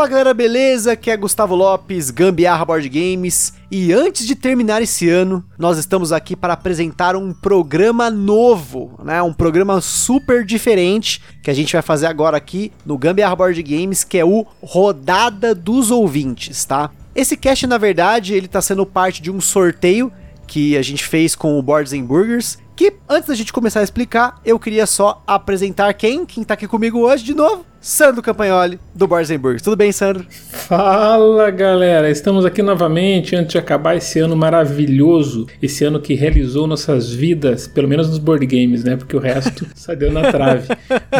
Fala galera, beleza? Aqui é Gustavo Lopes, Gambiarra Board Games. E antes de terminar esse ano, nós estamos aqui para apresentar um programa novo, né? Um programa super diferente que a gente vai fazer agora aqui no Gambiarra Board Games, que é o Rodada dos Ouvintes, tá? Esse cast, na verdade, ele tá sendo parte de um sorteio que a gente fez com o Boards and Burgers. Que antes da gente começar a explicar, eu queria só apresentar quem? Quem tá aqui comigo hoje de novo? Sandro Campagnoli, do Burgers. Tudo bem, Sandro? Fala, galera! Estamos aqui novamente antes de acabar esse ano maravilhoso, esse ano que realizou nossas vidas, pelo menos nos board games, né? Porque o resto só deu na trave.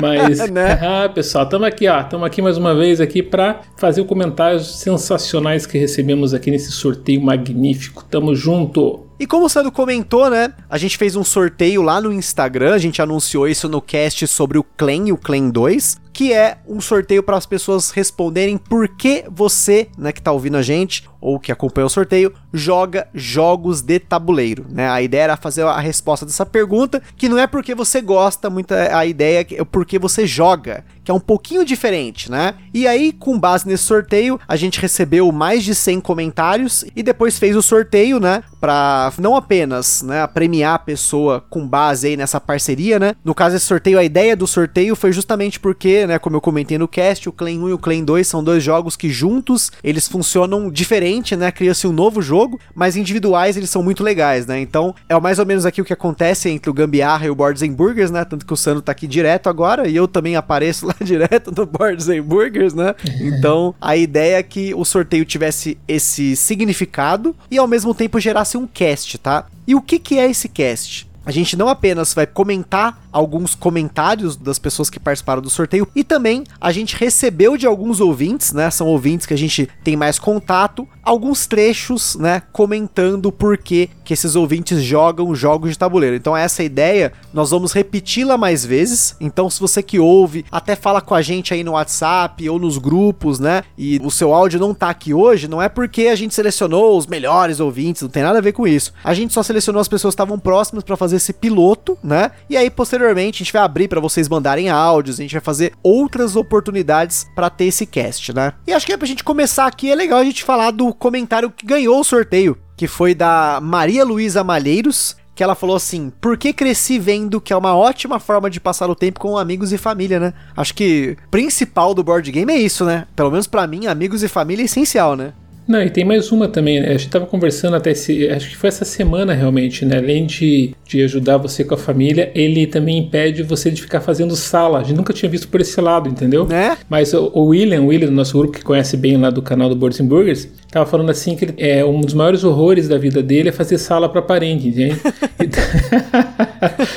Mas, Né? ah, pessoal, estamos aqui, ó, estamos aqui mais uma vez aqui para fazer comentários sensacionais que recebemos aqui nesse sorteio magnífico. Tamo junto! E como o Sandro comentou, né? A gente fez um sorteio lá no Instagram, a gente anunciou isso no cast sobre o Clan e o Clan 2, que é um sorteio para as pessoas responderem por que você, né, que tá ouvindo a gente ou que acompanha o sorteio, joga jogos de tabuleiro, né? A ideia era fazer a resposta dessa pergunta, que não é porque você gosta, muita a ideia é porque você joga, que é um pouquinho diferente, né? E aí, com base nesse sorteio, a gente recebeu mais de 100 comentários e depois fez o sorteio, né, para não apenas, né, premiar a pessoa com base aí nessa parceria, né? No caso esse sorteio, a ideia do sorteio foi justamente porque, né, como eu comentei no cast, o Clan 1 e o Clan 2 são dois jogos que juntos eles funcionam diferente, né? Cria-se um novo jogo, mas individuais eles são muito legais, né? Então, é mais ou menos aqui o que acontece entre o Gambiarra e o Boards and Burgers, né? Tanto que o Sandro tá aqui direto agora e eu também apareço lá direto no Boards and Burgers, né? Então, a ideia é que o sorteio tivesse esse significado e ao mesmo tempo gerasse um cast, tá? E o que que é esse cast? A gente não apenas vai comentar alguns comentários das pessoas que participaram do sorteio e também a gente recebeu de alguns ouvintes, né? São ouvintes que a gente tem mais contato, alguns trechos, né, comentando por que que esses ouvintes jogam jogos de tabuleiro. Então essa ideia, nós vamos repeti-la mais vezes. Então se você que ouve, até fala com a gente aí no WhatsApp ou nos grupos, né? E o seu áudio não tá aqui hoje, não é porque a gente selecionou os melhores ouvintes, não tem nada a ver com isso. A gente só selecionou as pessoas que estavam próximas para fazer esse piloto, né? E aí posteriormente a gente vai abrir para vocês mandarem áudios, a gente vai fazer outras oportunidades para ter esse cast, né? E acho que é pra gente começar aqui é legal a gente falar do comentário que ganhou o sorteio, que foi da Maria Luísa Malheiros, que ela falou assim: "Por que cresci vendo que é uma ótima forma de passar o tempo com amigos e família, né?" Acho que principal do board game é isso, né? Pelo menos para mim, amigos e família é essencial, né? Não, e tem mais uma também, né? A gente tava conversando até esse. Acho que foi essa semana realmente, né? Além de, de ajudar você com a família, ele também impede você de ficar fazendo sala. A gente nunca tinha visto por esse lado, entendeu? Né? Mas o, o William, o William, do nosso grupo que conhece bem lá do canal do Boards and Burgers, tava falando assim que ele- é um dos maiores horrores da vida dele é fazer sala para parente, entende?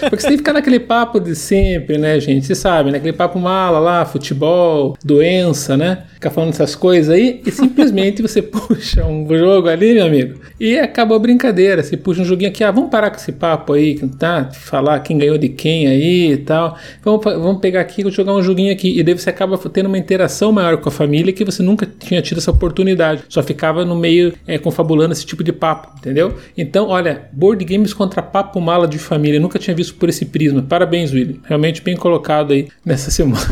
Porque que ficar naquele papo de sempre, né, gente? Você sabe, né? Aquele papo mala lá, futebol, doença, né? Ficar falando essas coisas aí e simplesmente você puxa um jogo ali, meu amigo, e acabou a brincadeira. Você puxa um joguinho aqui, ah, vamos parar com esse papo aí, tá? Falar quem ganhou de quem aí e tal. Vamos, vamos pegar aqui e jogar um joguinho aqui. E daí você acaba tendo uma interação maior com a família que você nunca tinha tido essa oportunidade. Só ficava no meio é, confabulando esse tipo de papo, entendeu? Então, olha, board games contra papo mala de família. Nunca tinha visto por esse prisma. Parabéns, William. Realmente bem colocado aí nessa semana.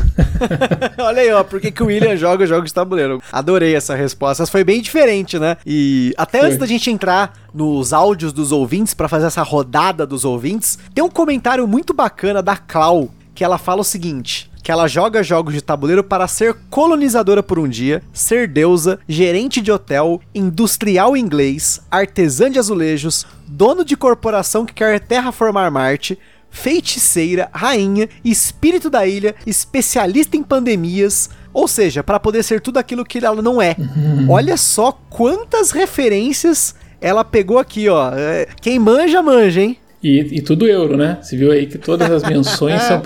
Olha aí, ó, por que, que o William joga jogos de tabuleiro? Adorei essa resposta. Essa foi bem diferente, né? E até Foi. antes da gente entrar nos áudios dos ouvintes, pra fazer essa rodada dos ouvintes, tem um comentário muito bacana da Clau, que ela fala o seguinte. Que ela joga jogos de tabuleiro para ser colonizadora por um dia, ser deusa, gerente de hotel, industrial inglês, artesã de azulejos, dono de corporação que quer terraformar Marte, feiticeira, rainha, espírito da ilha, especialista em pandemias, ou seja, para poder ser tudo aquilo que ela não é. Olha só quantas referências ela pegou aqui, ó. É, Quem manja, manja, hein? E, e tudo euro, né? Você viu aí que todas as menções são.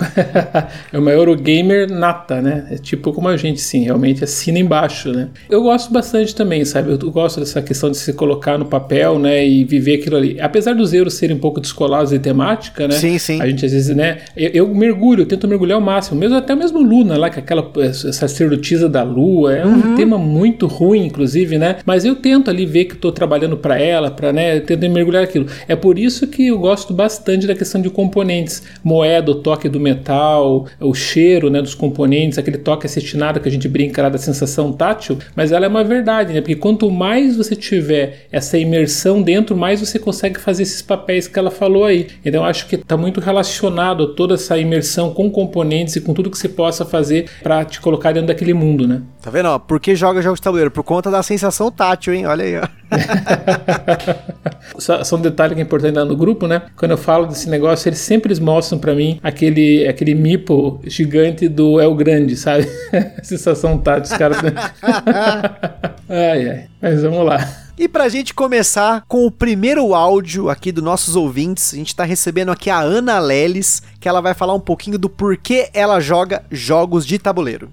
é uma Eurogamer nata, né? É tipo como a gente, sim, realmente assina embaixo, né? Eu gosto bastante também, sabe? Eu gosto dessa questão de se colocar no papel, né? E viver aquilo ali. Apesar dos euros serem um pouco descolados de temática, né? Sim, sim. A gente às vezes, né? Eu, eu mergulho, eu tento mergulhar ao máximo. Mesmo até mesmo Luna lá, que é aquela sacerdotisa da lua. É um uhum. tema muito ruim, inclusive, né? Mas eu tento ali ver que estou trabalhando para ela, para, né? Eu tento mergulhar aquilo. É por isso que eu gosto bastante da questão de componentes. Moeda, o toque do metal, o cheiro né, dos componentes, aquele toque acetinado que a gente brinca lá da sensação tátil, mas ela é uma verdade, né? Porque quanto mais você tiver essa imersão dentro, mais você consegue fazer esses papéis que ela falou aí. Então acho que está muito relacionado a toda essa imersão com componentes e com tudo que você possa fazer para te colocar dentro daquele mundo, né? Tá vendo? Ó, por que joga jogos de tabuleiro? Por conta da sensação tátil, hein? Olha aí, ó. só, só, um detalhe que é importante lá no grupo, né? Quando eu falo desse negócio, eles sempre mostram para mim aquele, aquele mipo gigante do El Grande, sabe? Sensação tátil, os caras. ai, ai. Mas vamos lá. E pra gente começar com o primeiro áudio aqui dos nossos ouvintes, a gente tá recebendo aqui a Ana Leles, que ela vai falar um pouquinho do porquê ela joga jogos de tabuleiro.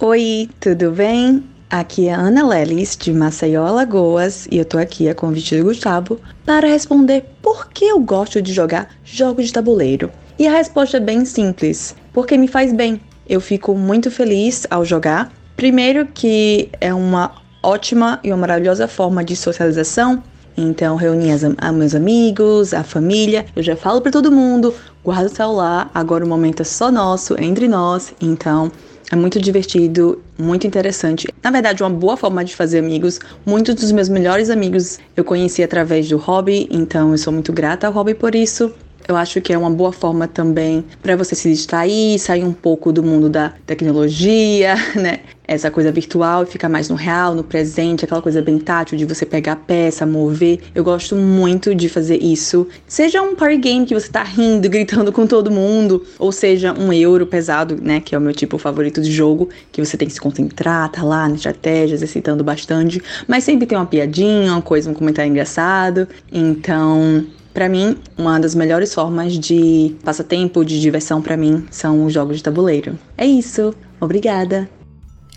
Oi, tudo bem? Aqui é Ana Lelis, de Maceió, Alagoas, e eu tô aqui a convite do Gustavo para responder por que eu gosto de jogar jogos de tabuleiro. E a resposta é bem simples: porque me faz bem. Eu fico muito feliz ao jogar. Primeiro, que é uma ótima e uma maravilhosa forma de socialização. Então, reunir as, a meus amigos, a família. Eu já falo para todo mundo: guarda o celular, agora o momento é só nosso, entre nós. Então, é muito divertido, muito interessante. Na verdade, uma boa forma de fazer amigos. Muitos dos meus melhores amigos eu conheci através do hobby, então eu sou muito grata ao hobby por isso. Eu acho que é uma boa forma também para você se distrair, sair um pouco do mundo da tecnologia, né? Essa coisa virtual e ficar mais no real, no presente, aquela coisa bem tátil de você pegar a peça, mover. Eu gosto muito de fazer isso. Seja um party game que você tá rindo, gritando com todo mundo, ou seja um euro pesado, né? Que é o meu tipo favorito de jogo, que você tem que se concentrar, tá lá na estratégia, exercitando bastante. Mas sempre tem uma piadinha, uma coisa, um comentário engraçado. Então, para mim, uma das melhores formas de passatempo, de diversão para mim, são os jogos de tabuleiro. É isso. Obrigada.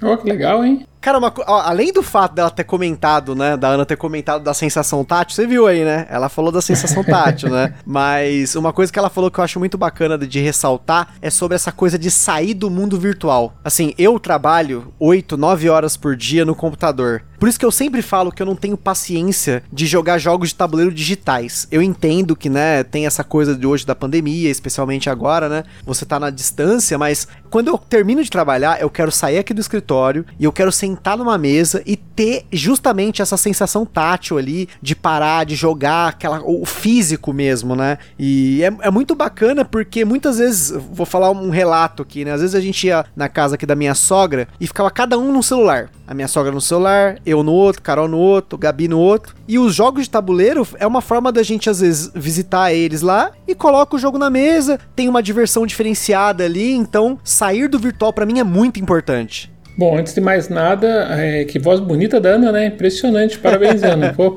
Oh, que legal, hein? Cara, uma, ó, além do fato dela ter comentado, né, da Ana ter comentado da sensação tátil, você viu aí, né? Ela falou da sensação tátil, né? Mas uma coisa que ela falou que eu acho muito bacana de ressaltar é sobre essa coisa de sair do mundo virtual. Assim, eu trabalho 8, 9 horas por dia no computador. Por isso que eu sempre falo que eu não tenho paciência de jogar jogos de tabuleiro digitais. Eu entendo que, né, tem essa coisa de hoje da pandemia, especialmente agora, né? Você tá na distância, mas quando eu termino de trabalhar, eu quero sair aqui do escritório e eu quero sentar numa mesa e ter justamente essa sensação tátil ali de parar, de jogar, aquela, o físico mesmo, né? E é, é muito bacana porque muitas vezes, vou falar um relato aqui, né? Às vezes a gente ia na casa aqui da minha sogra e ficava cada um no celular. A minha sogra no celular, eu no outro, Carol no outro, Gabi no outro. E os jogos de tabuleiro é uma forma da gente, às vezes, visitar eles lá e coloca o jogo na mesa, tem uma diversão diferenciada ali, então sair do virtual para mim é muito importante. Bom, antes de mais nada, é, que voz bonita da Ana, né? Impressionante, parabéns, Ana. Pô,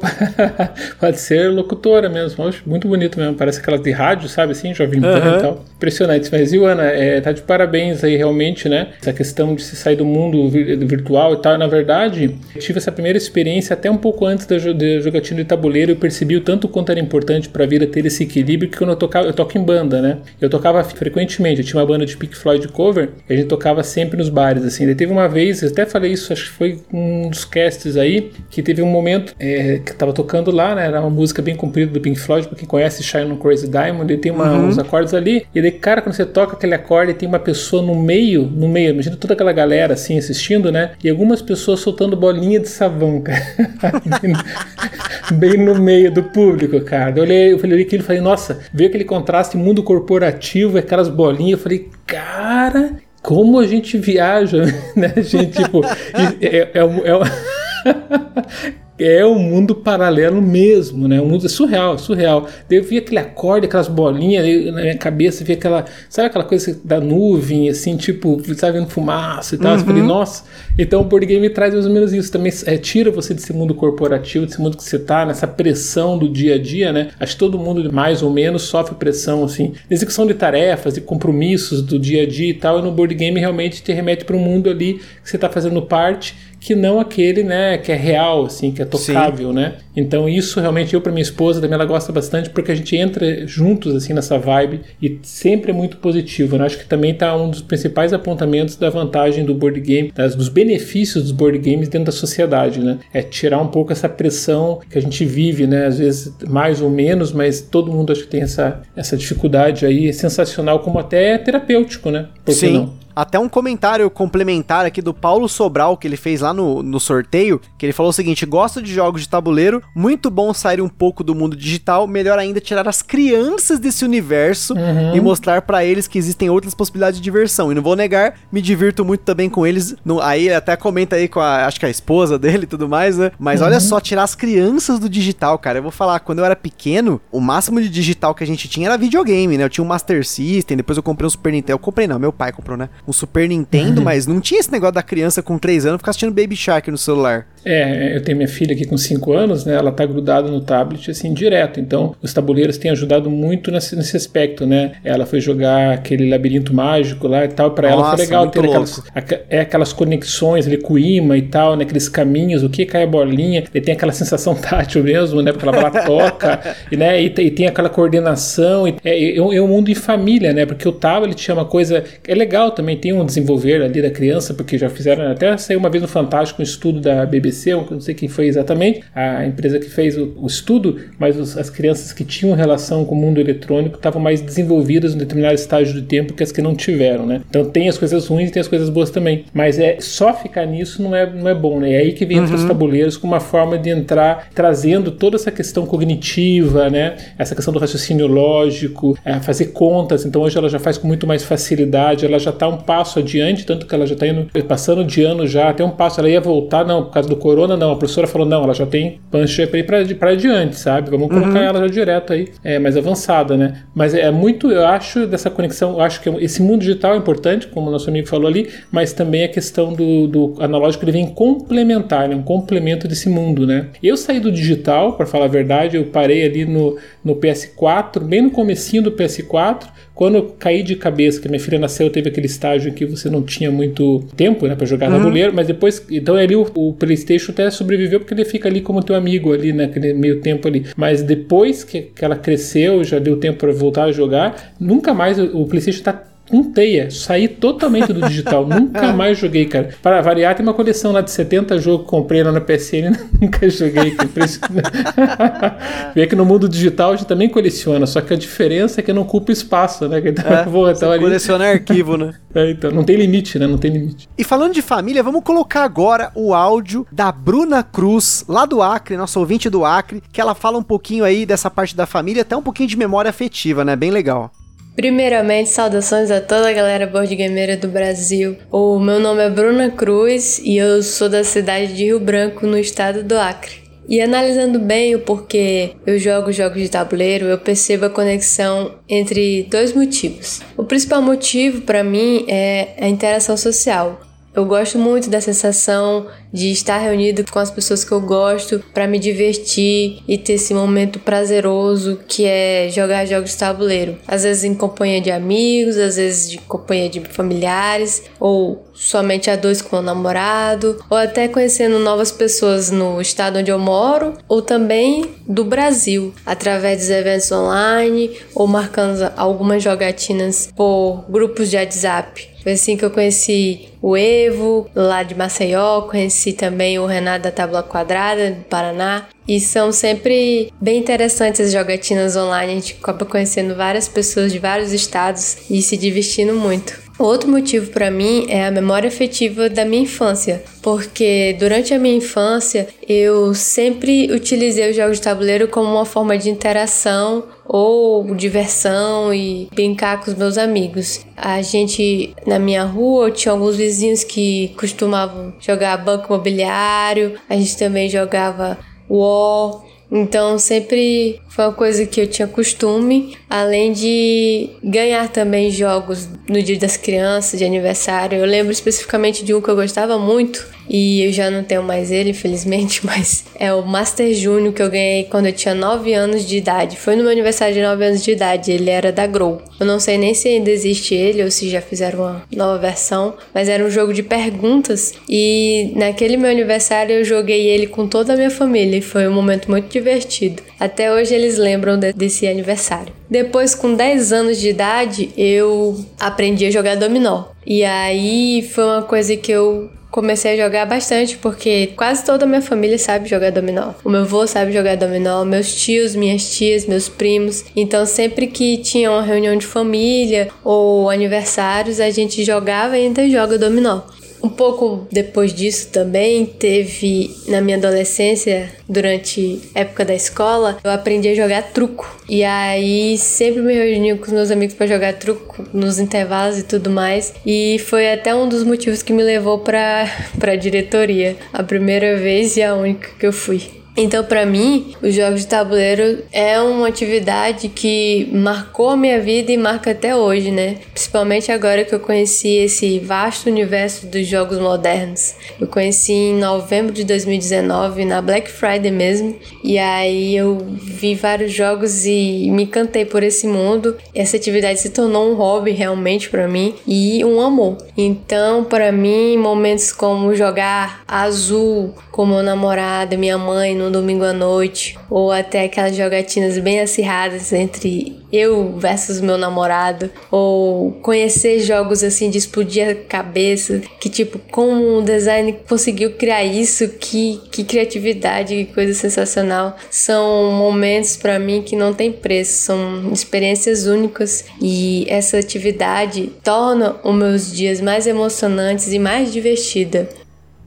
pode ser locutora mesmo, muito bonito mesmo, parece aquela de rádio, sabe assim, jovem uhum. e tal. Impressionante, mas viu, Ana, é, tá de parabéns aí realmente, né? Essa questão de se sair do mundo virtual e tal. Na verdade, tive essa primeira experiência até um pouco antes da, da jogatina de tabuleiro e percebi o tanto quanto era importante pra vida ter esse equilíbrio que quando eu tocava, eu toco em banda, né? Eu tocava frequentemente, eu tinha uma banda de Pink Floyd cover, e a gente tocava sempre nos bares, assim. Daí teve uma vez, eu até falei isso, acho que foi um dos casts aí, que teve um momento é, que tava tocando lá, né? Era uma música bem comprida do Pink Floyd, pra quem conhece Shine on Crazy Diamond, ele tem uma, uhum. uns acordes ali, e daí, cara, quando você toca aquele acorde e tem uma pessoa no meio, no meio, imagina toda aquela galera assim assistindo, né? E algumas pessoas soltando bolinha de sabão, cara. bem no meio do público, cara. Eu olhei, eu falei aquilo e falei, nossa, veio aquele contraste mundo corporativo, aquelas bolinhas, eu falei, cara, como a gente viaja, né, gente? Tipo, é, é, é, é é um mundo paralelo mesmo, né? Um mundo surreal, surreal. Daí eu vi aquele acorde, aquelas bolinhas na minha cabeça, vi aquela, sabe aquela coisa da nuvem, assim, tipo, sabe, vendo fumaça e tal. Uhum. Eu falei, nossa, então o board game traz mais ou menos isso. Também é, tira você desse mundo corporativo, desse mundo que você tá, nessa pressão do dia a dia, né? Acho que todo mundo, mais ou menos, sofre pressão, assim, execução de tarefas, de compromissos do dia a dia e tal. E no board game realmente te remete para um mundo ali que você tá fazendo parte que não aquele, né, que é real, assim, que é tocável, Sim. né? Então isso realmente eu para minha esposa também ela gosta bastante porque a gente entra juntos assim nessa vibe e sempre é muito positivo. Né? Acho que também tá um dos principais apontamentos da vantagem do board game, das, dos benefícios dos board games dentro da sociedade, né? É tirar um pouco essa pressão que a gente vive, né? Às vezes mais ou menos, mas todo mundo acho que tem essa, essa dificuldade aí, é sensacional como até é terapêutico, né? Por Sim. Não? Até um comentário complementar aqui do Paulo Sobral, que ele fez lá no, no sorteio, que ele falou o seguinte: gosto de jogos de tabuleiro, muito bom sair um pouco do mundo digital, melhor ainda tirar as crianças desse universo uhum. e mostrar para eles que existem outras possibilidades de diversão. E não vou negar, me divirto muito também com eles. No, aí ele até comenta aí com a, acho que a esposa dele e tudo mais, né? Mas uhum. olha só, tirar as crianças do digital, cara. Eu vou falar, quando eu era pequeno, o máximo de digital que a gente tinha era videogame, né? Eu tinha um Master System, depois eu comprei um Super Nintendo. Eu comprei não, meu pai comprou, né? Um Super Nintendo, uhum. mas não tinha esse negócio da criança com 3 anos ficar assistindo Baby Shark no celular. É, eu tenho minha filha aqui com 5 anos, né? Ela tá grudada no tablet assim direto. Então, os tabuleiros têm ajudado muito nesse, nesse aspecto, né? Ela foi jogar aquele labirinto mágico lá e tal, para ela foi legal ter aquelas, é, aquelas conexões ali com o imã e tal, né? Aqueles caminhos, o que cai a bolinha, e tem aquela sensação tátil mesmo, né? Porque ela toca, e, né? E, e, tem aquela coordenação, e, é, é, é um mundo em família, né? Porque o tablet é uma coisa é legal também também tem um desenvolver ali da criança, porque já fizeram, até saiu uma vez no Fantástico um estudo da BBC, eu não sei quem foi exatamente, a empresa que fez o, o estudo, mas os, as crianças que tinham relação com o mundo eletrônico estavam mais desenvolvidas em determinado estágio de tempo que as que não tiveram, né? Então tem as coisas ruins e tem as coisas boas também, mas é só ficar nisso não é, não é bom, né? É aí que vem uhum. os tabuleiros com uma forma de entrar trazendo toda essa questão cognitiva, né? Essa questão do raciocínio lógico, é, fazer contas, então hoje ela já faz com muito mais facilidade, ela já está um passo adiante, tanto que ela já está indo passando de ano já, até um passo. Ela ia voltar, não, por causa do corona, não. A professora falou, não, ela já tem punch para ir para adiante, sabe? Vamos colocar uhum. ela já direto aí, é, mais avançada, né? Mas é muito, eu acho, dessa conexão, eu acho que esse mundo digital é importante, como o nosso amigo falou ali, mas também a questão do, do analógico, ele vem complementar, né? Um complemento desse mundo, né? Eu saí do digital, para falar a verdade, eu parei ali no, no PS4, bem no comecinho do PS4, quando eu caí de cabeça, que minha filha nasceu, teve aquele estágio em que você não tinha muito tempo, né, para jogar uhum. tabuleiro, mas depois, então ali o, o, PlayStation até sobreviveu porque ele fica ali como teu amigo ali naquele né, meio tempo ali. Mas depois que, que ela cresceu, já deu tempo para voltar a jogar, nunca mais o, o PlayStation tá um teia, saí totalmente do digital, nunca mais joguei, cara. Para variar, tem uma coleção lá de 70 jogos que comprei lá na PSN, nunca joguei. Que Vê que no mundo digital a gente também coleciona, só que a diferença é que não ocupa espaço, né? Então, é, vou, então, ali... coleciona arquivo, né? É, então, não tem limite, né? Não tem limite. E falando de família, vamos colocar agora o áudio da Bruna Cruz, lá do Acre, nosso ouvinte do Acre, que ela fala um pouquinho aí dessa parte da família, até um pouquinho de memória afetiva, né? Bem legal. Primeiramente, saudações a toda a galera board gameira do Brasil. O meu nome é Bruna Cruz e eu sou da cidade de Rio Branco, no estado do Acre. E analisando bem o porquê eu jogo jogos de tabuleiro, eu percebo a conexão entre dois motivos. O principal motivo para mim é a interação social. Eu gosto muito da sensação de estar reunido com as pessoas que eu gosto para me divertir e ter esse momento prazeroso que é jogar jogos de tabuleiro. Às vezes em companhia de amigos, às vezes de companhia de familiares, ou somente a dois com o namorado, ou até conhecendo novas pessoas no estado onde eu moro, ou também do Brasil, através dos eventos online ou marcando algumas jogatinas por grupos de WhatsApp. Foi assim que eu conheci o Evo, lá de Maceió, conheci também o Renato da Tábua Quadrada, do Paraná. E são sempre bem interessantes as jogatinas online, a gente acaba conhecendo várias pessoas de vários estados e se divertindo muito. Outro motivo para mim é a memória afetiva da minha infância, porque durante a minha infância eu sempre utilizei os jogos de tabuleiro como uma forma de interação ou diversão e brincar com os meus amigos. A gente, na minha rua, tinha alguns vizinhos que costumavam jogar banco imobiliário, a gente também jogava War. Então sempre foi uma coisa que eu tinha costume, além de ganhar também jogos no Dia das Crianças, de aniversário. Eu lembro especificamente de um que eu gostava muito, e eu já não tenho mais ele, infelizmente, mas é o Master Júnior que eu ganhei quando eu tinha 9 anos de idade. Foi no meu aniversário de 9 anos de idade, ele era da Grow. Eu não sei nem se ainda existe ele ou se já fizeram uma nova versão, mas era um jogo de perguntas e naquele meu aniversário eu joguei ele com toda a minha família e foi um momento muito divertido. Até hoje eles lembram de, desse aniversário. Depois, com 10 anos de idade, eu aprendi a jogar dominó. E aí foi uma coisa que eu comecei a jogar bastante porque quase toda a minha família sabe jogar dominó. O meu avô sabe jogar dominó, meus tios, minhas tias, meus primos. Então sempre que tinha uma reunião de família ou aniversários, a gente jogava e ainda joga dominó. Um pouco depois disso também teve na minha adolescência, durante época da escola, eu aprendi a jogar truco. E aí sempre me reunia com os meus amigos para jogar truco nos intervalos e tudo mais. E foi até um dos motivos que me levou para para diretoria, a primeira vez e a única que eu fui. Então, para mim, os jogos de tabuleiro é uma atividade que marcou a minha vida e marca até hoje, né? Principalmente agora que eu conheci esse vasto universo dos jogos modernos. Eu conheci em novembro de 2019, na Black Friday mesmo, e aí eu vi vários jogos e me encantei por esse mundo. Essa atividade se tornou um hobby realmente para mim e um amor. Então, para mim, momentos como jogar azul com meu namorado, minha mãe, no domingo à noite, ou até aquelas jogatinas bem acirradas entre eu versus meu namorado, ou conhecer jogos assim de explodir a cabeça, que tipo, como um design conseguiu criar isso, que, que criatividade, que coisa sensacional. São momentos para mim que não tem preço, são experiências únicas e essa atividade torna os meus dias mais emocionantes e mais divertida.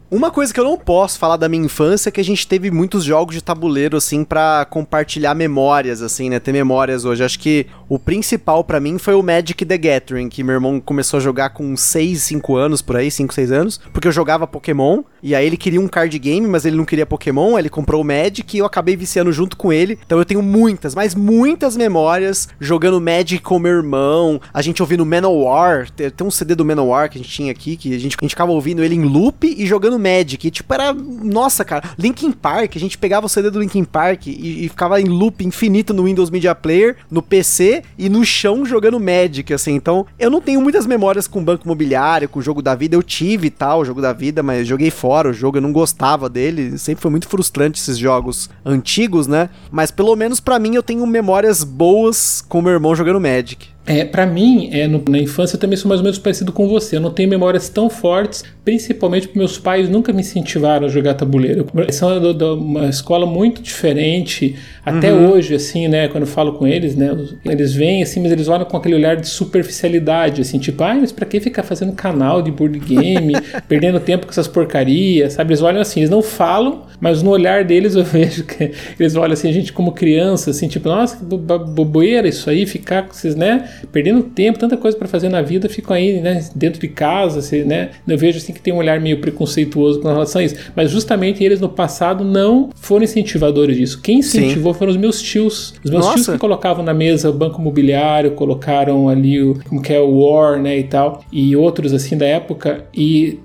Uma coisa que eu não posso falar da minha infância é que a gente teve muitos jogos de tabuleiro, assim, para compartilhar memórias, assim, né? Ter memórias hoje. Acho que o principal para mim foi o Magic the Gathering, que meu irmão começou a jogar com 6, 5 anos, por aí, 5, 6 anos, porque eu jogava Pokémon, e aí ele queria um card game, mas ele não queria Pokémon, aí ele comprou o Magic e eu acabei viciando junto com ele. Então eu tenho muitas, mas muitas memórias jogando Magic com meu irmão, a gente ouvindo Manowar, tem, um CD do Manowar que a gente tinha aqui, que a gente, a gente ficava ouvindo ele em loop e jogando jogando Magic. E, tipo, era. Nossa, cara. Linkin Park, a gente pegava o CD do Linkin Park e, e, ficava em loop infinito no Windows Media Player, no PC e no chão jogando Magic, assim. Então, eu não tenho muitas memórias com Banco Imobiliário, com o jogo da vida. Eu tive tal, o jogo da vida, mas joguei fora o jogo, eu não gostava dele. Sempre foi muito frustrante esses jogos antigos, né? Mas pelo menos para mim eu tenho memórias boas com meu irmão jogando Magic. É, para mim, é, no, na infância eu também sou mais ou menos parecido com você. Eu não tenho memórias tão fortes, principalmente porque meus pais nunca me incentivaram a jogar tabuleiro. Eles são de, uma escola muito diferente, até uhum. hoje, assim, né? Quando eu falo com eles, né? Eles vêm assim, mas eles olham com aquele olhar de superficialidade, assim, tipo, ah, mas pra que ficar fazendo canal de board game, perdendo tempo com essas porcarias, sabe? Eles olham assim, eles não falam, mas no olhar deles eu vejo que eles olham assim, a gente como criança, assim, tipo, nossa, que bobeira isso aí, ficar com esses, né? Perdendo tempo, tanta coisa para fazer na vida, ficam aí, né, dentro de casa, assim, né? Eu vejo assim que tem um olhar meio preconceituoso com relação a isso. Mas justamente eles no passado não foram incentivadores disso. Quem incentivou Sim. foram os meus tios. Os meus Nossa. tios que colocavam na mesa o banco imobiliário, colocaram ali o como que é o War, né, e tal, e outros assim da época e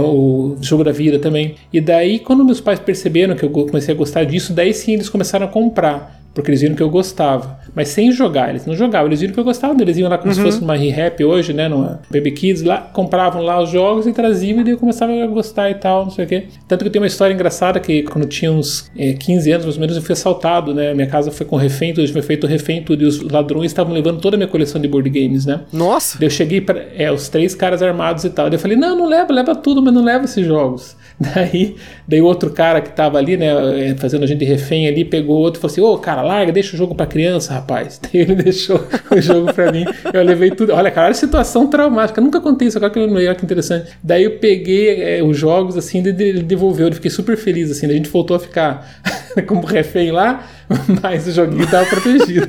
o jogo da vida também. E daí quando meus pais perceberam que eu comecei a gostar disso, daí sim eles começaram a comprar porque eles viram que eu gostava. Mas sem jogar, eles não jogavam, eles viram que eu gostava eles iam lá como uhum. se fosse numa Re-Rap hoje, né, numa Baby Kids, lá, compravam lá os jogos e traziam e daí eu começava a gostar e tal, não sei o quê. Tanto que eu tenho uma história engraçada que quando eu tinha uns é, 15 anos, mais ou menos, eu fui assaltado, né, minha casa foi com refém, tudo, foi feito refém, tudo, e os ladrões estavam levando toda a minha coleção de board games, né. Nossa! Daí eu cheguei para é, os três caras armados e tal, daí eu falei, não, não leva, leva tudo, mas não leva esses jogos. Daí, daí o outro cara que tava ali, né, eh, fazendo a gente refém ali, pegou outro e falou assim: Ô, cara, larga, deixa o jogo pra criança, rapaz. Daí ele deixou o jogo pra mim. Eu levei tudo. Olha, cara, olha situação traumática. nunca contei isso, agora que eu que interessante. Daí eu peguei é, os jogos assim, ele devolveu. Eu fiquei super feliz, assim. A gente voltou a ficar como refém lá, mas o joguinho tava protegido.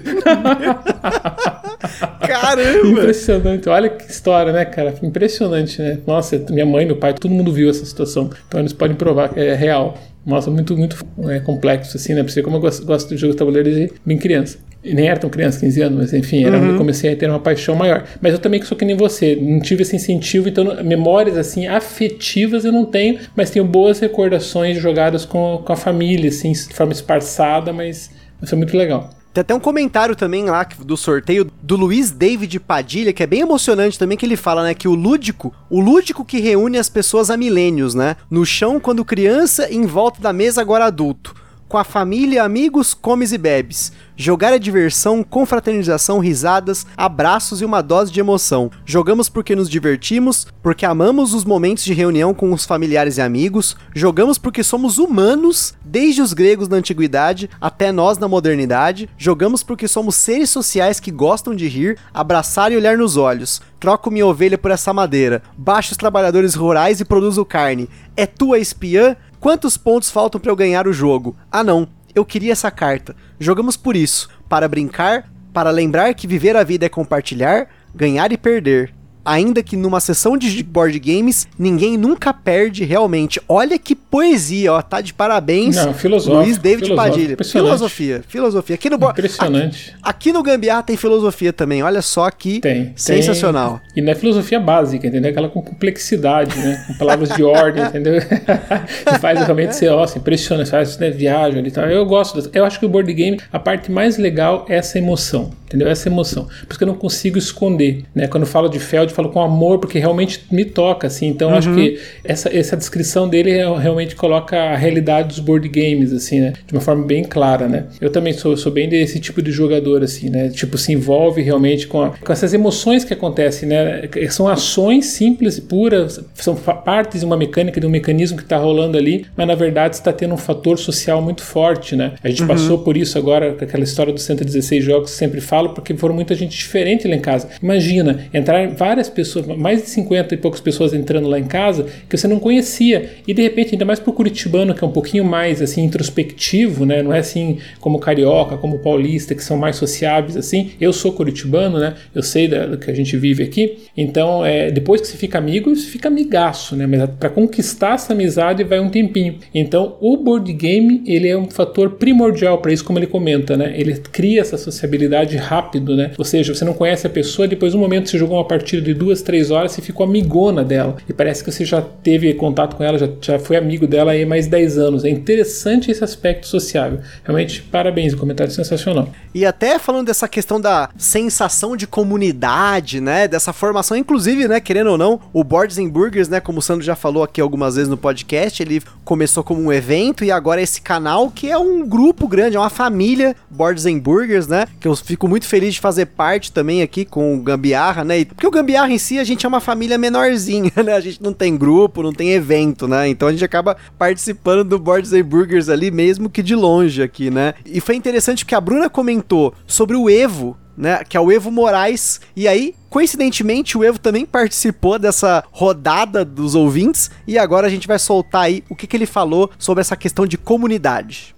Caramba! Impressionante. Olha que história, né, cara? Impressionante, né? Nossa, minha mãe, meu pai, todo mundo viu essa situação. Então eles podem provar que é real. Nossa, muito, muito é, complexo, assim, né? Pra você como eu gosto, gosto de jogo de tabuleiro desde bem criança. E nem era tão criança, 15 anos, mas enfim, era uhum. onde eu comecei a ter uma paixão maior. Mas eu também sou que nem você, não tive esse incentivo, então memórias assim afetivas eu não tenho, mas tenho boas recordações jogadas com, com a família, assim, de forma esparçada, mas, mas foi muito legal. Tem até um comentário também lá do sorteio do Luiz David Padilha, que é bem emocionante também, que ele fala, né, que o lúdico, o lúdico que reúne as pessoas há milênios, né? No chão quando criança e em volta da mesa agora adulto com a família, amigos, comes e bebes. Jogar é diversão, confraternização, risadas, abraços e uma dose de emoção. Jogamos porque nos divertimos, porque amamos os momentos de reunião com os familiares e amigos. Jogamos porque somos humanos, desde os gregos na antiguidade até nós na modernidade. Jogamos porque somos seres sociais que gostam de rir, abraçar e olhar nos olhos. Troco minha ovelha por essa madeira. Baixo os trabalhadores rurais e produzo carne. É tua espiã? Quantos pontos faltam para eu ganhar o jogo? Ah não, eu queria essa carta. Jogamos por isso, para brincar, para lembrar que viver a vida é compartilhar, ganhar e perder ainda que numa sessão de board games, ninguém nunca perde realmente. Olha que poesia, ó, tá de parabéns. Não. Luiz David Padilha. Filosofia, filosofia. Aqui no Impressionante. Aqui, aqui, no Gambiarra tem filosofia também. Olha só que tem, sensacional. Tem, e não é filosofia básica, entendeu? Aquela com complexidade, né? Com palavras de ordem, entendeu? que faz realmente ser, nossa, impressionante, faz né, viagem ali e tal. Eu gosto, eu acho que o board game, a parte mais legal é essa emoção, entendeu? Essa emoção. Por isso que eu não consigo esconder, né? Quando eu falo de Feld, falo com amor, porque realmente me toca, assim. Então uhum. acho que essa, essa descrição dele realmente coloca a realidade dos board games, assim, né? De uma forma bem clara, né? Eu também sou, sou bem desse tipo de jogador, assim, né? Tipo, se envolve realmente com, a, com essas emoções que acontecem, né? São ações simples, puras, são partes de uma mecânica, de um mecanismo que está rolando ali, mas na verdade está tendo um fator social muito forte, né? A gente uhum. passou por isso agora, com aquela história dos 116 jogos, sempre falo, porque foram muita gente diferente lá em casa. Imagina, entrar várias pessoas, mais de 50 e poucas pessoas entrando lá em casa, que você não conhecia. E de repente, ainda mais pro curitibano, que é um pouquinho mais assim introspectivo, né? Não é assim como carioca, como paulista, que são mais sociáveis assim. Eu sou curitibano, né? Eu sei da, do que a gente vive aqui. Então, é, depois que você fica amigo, você fica amigaço, né? Mas para conquistar essa amizade vai um tempinho. Então, o board game, ele é um fator primordial para isso, como ele comenta, né? Ele cria essa sociabilidade rápido, né? Ou seja, você não conhece a pessoa, depois um momento você jogou uma partida de duas, três horas, você ficou amigona dela. E parece que você já teve contato com ela, já, já foi amigo dela aí mais 10 anos. É interessante esse aspecto sociável. Realmente, parabéns, o comentário é sensacional. E até falando dessa questão da sensação de comunidade, né? Dessa formação, inclusive, né? Querendo ou não, o Boards and Burgers, né? Como o Sandro já falou aqui algumas vezes no podcast, ele começou como um evento e agora esse canal que é um grupo grande, é uma família Boards and Burgers, né? Que eu fico muito feliz de fazer parte também aqui com o Gambiarra, né? Porque o Gambiarra em si a gente é uma família menorzinha, né? A gente não tem grupo, não tem evento, né? Então a gente acaba participando do Boards and Burgers ali mesmo que de longe aqui, né? E foi interessante que a Bruna comentou sobre o Evo, né, que é o Evo Moraes. E aí, coincidentemente, o Evo também participou dessa rodada dos ouvintes. E agora a gente vai soltar aí o que, que ele falou sobre essa questão de comunidade.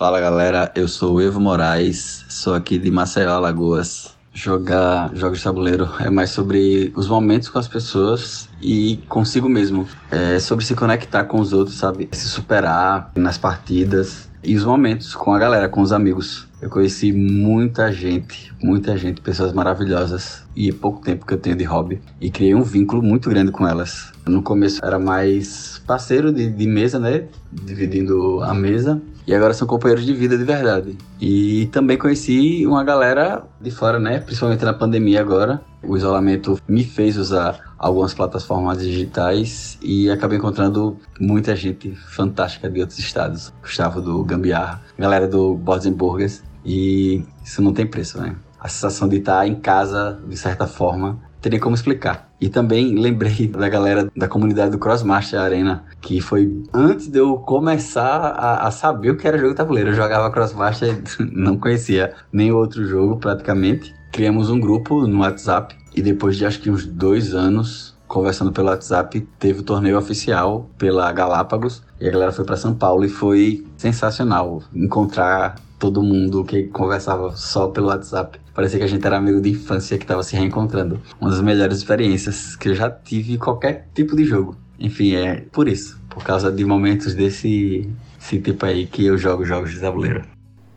Fala galera, eu sou o Evo Moraes, sou aqui de Maceió, Alagoas jogar jogos de tabuleiro é mais sobre os momentos com as pessoas e consigo mesmo. É sobre se conectar com os outros, sabe? Se superar nas partidas e os momentos com a galera, com os amigos. Eu conheci muita gente, muita gente, pessoas maravilhosas e é pouco tempo que eu tenho de hobby e criei um vínculo muito grande com elas. No começo era mais parceiro de, de mesa, né? Dividindo a mesa e agora são companheiros de vida de verdade. E também conheci uma galera de fora, né? Principalmente na pandemia agora. O isolamento me fez usar algumas plataformas digitais e acabei encontrando muita gente fantástica de outros estados. Gustavo do Gambiarra, galera do Bosenburgers. E isso não tem preço, né? A sensação de estar em casa, de certa forma, teria como explicar. E também lembrei da galera da comunidade do Crossmaster Arena, que foi antes de eu começar a, a saber o que era jogo tabuleiro. Eu jogava Crossmaster, não conhecia nem outro jogo praticamente. Criamos um grupo no WhatsApp e depois de acho que uns dois anos conversando pelo WhatsApp, teve o torneio oficial pela Galápagos e a galera foi para São Paulo e foi sensacional encontrar todo mundo que conversava só pelo WhatsApp. Parecia que a gente era amigo de infância que estava se reencontrando. Uma das melhores experiências que eu já tive em qualquer tipo de jogo. Enfim, é por isso. Por causa de momentos desse, desse tipo aí que eu jogo jogos de tabuleiro.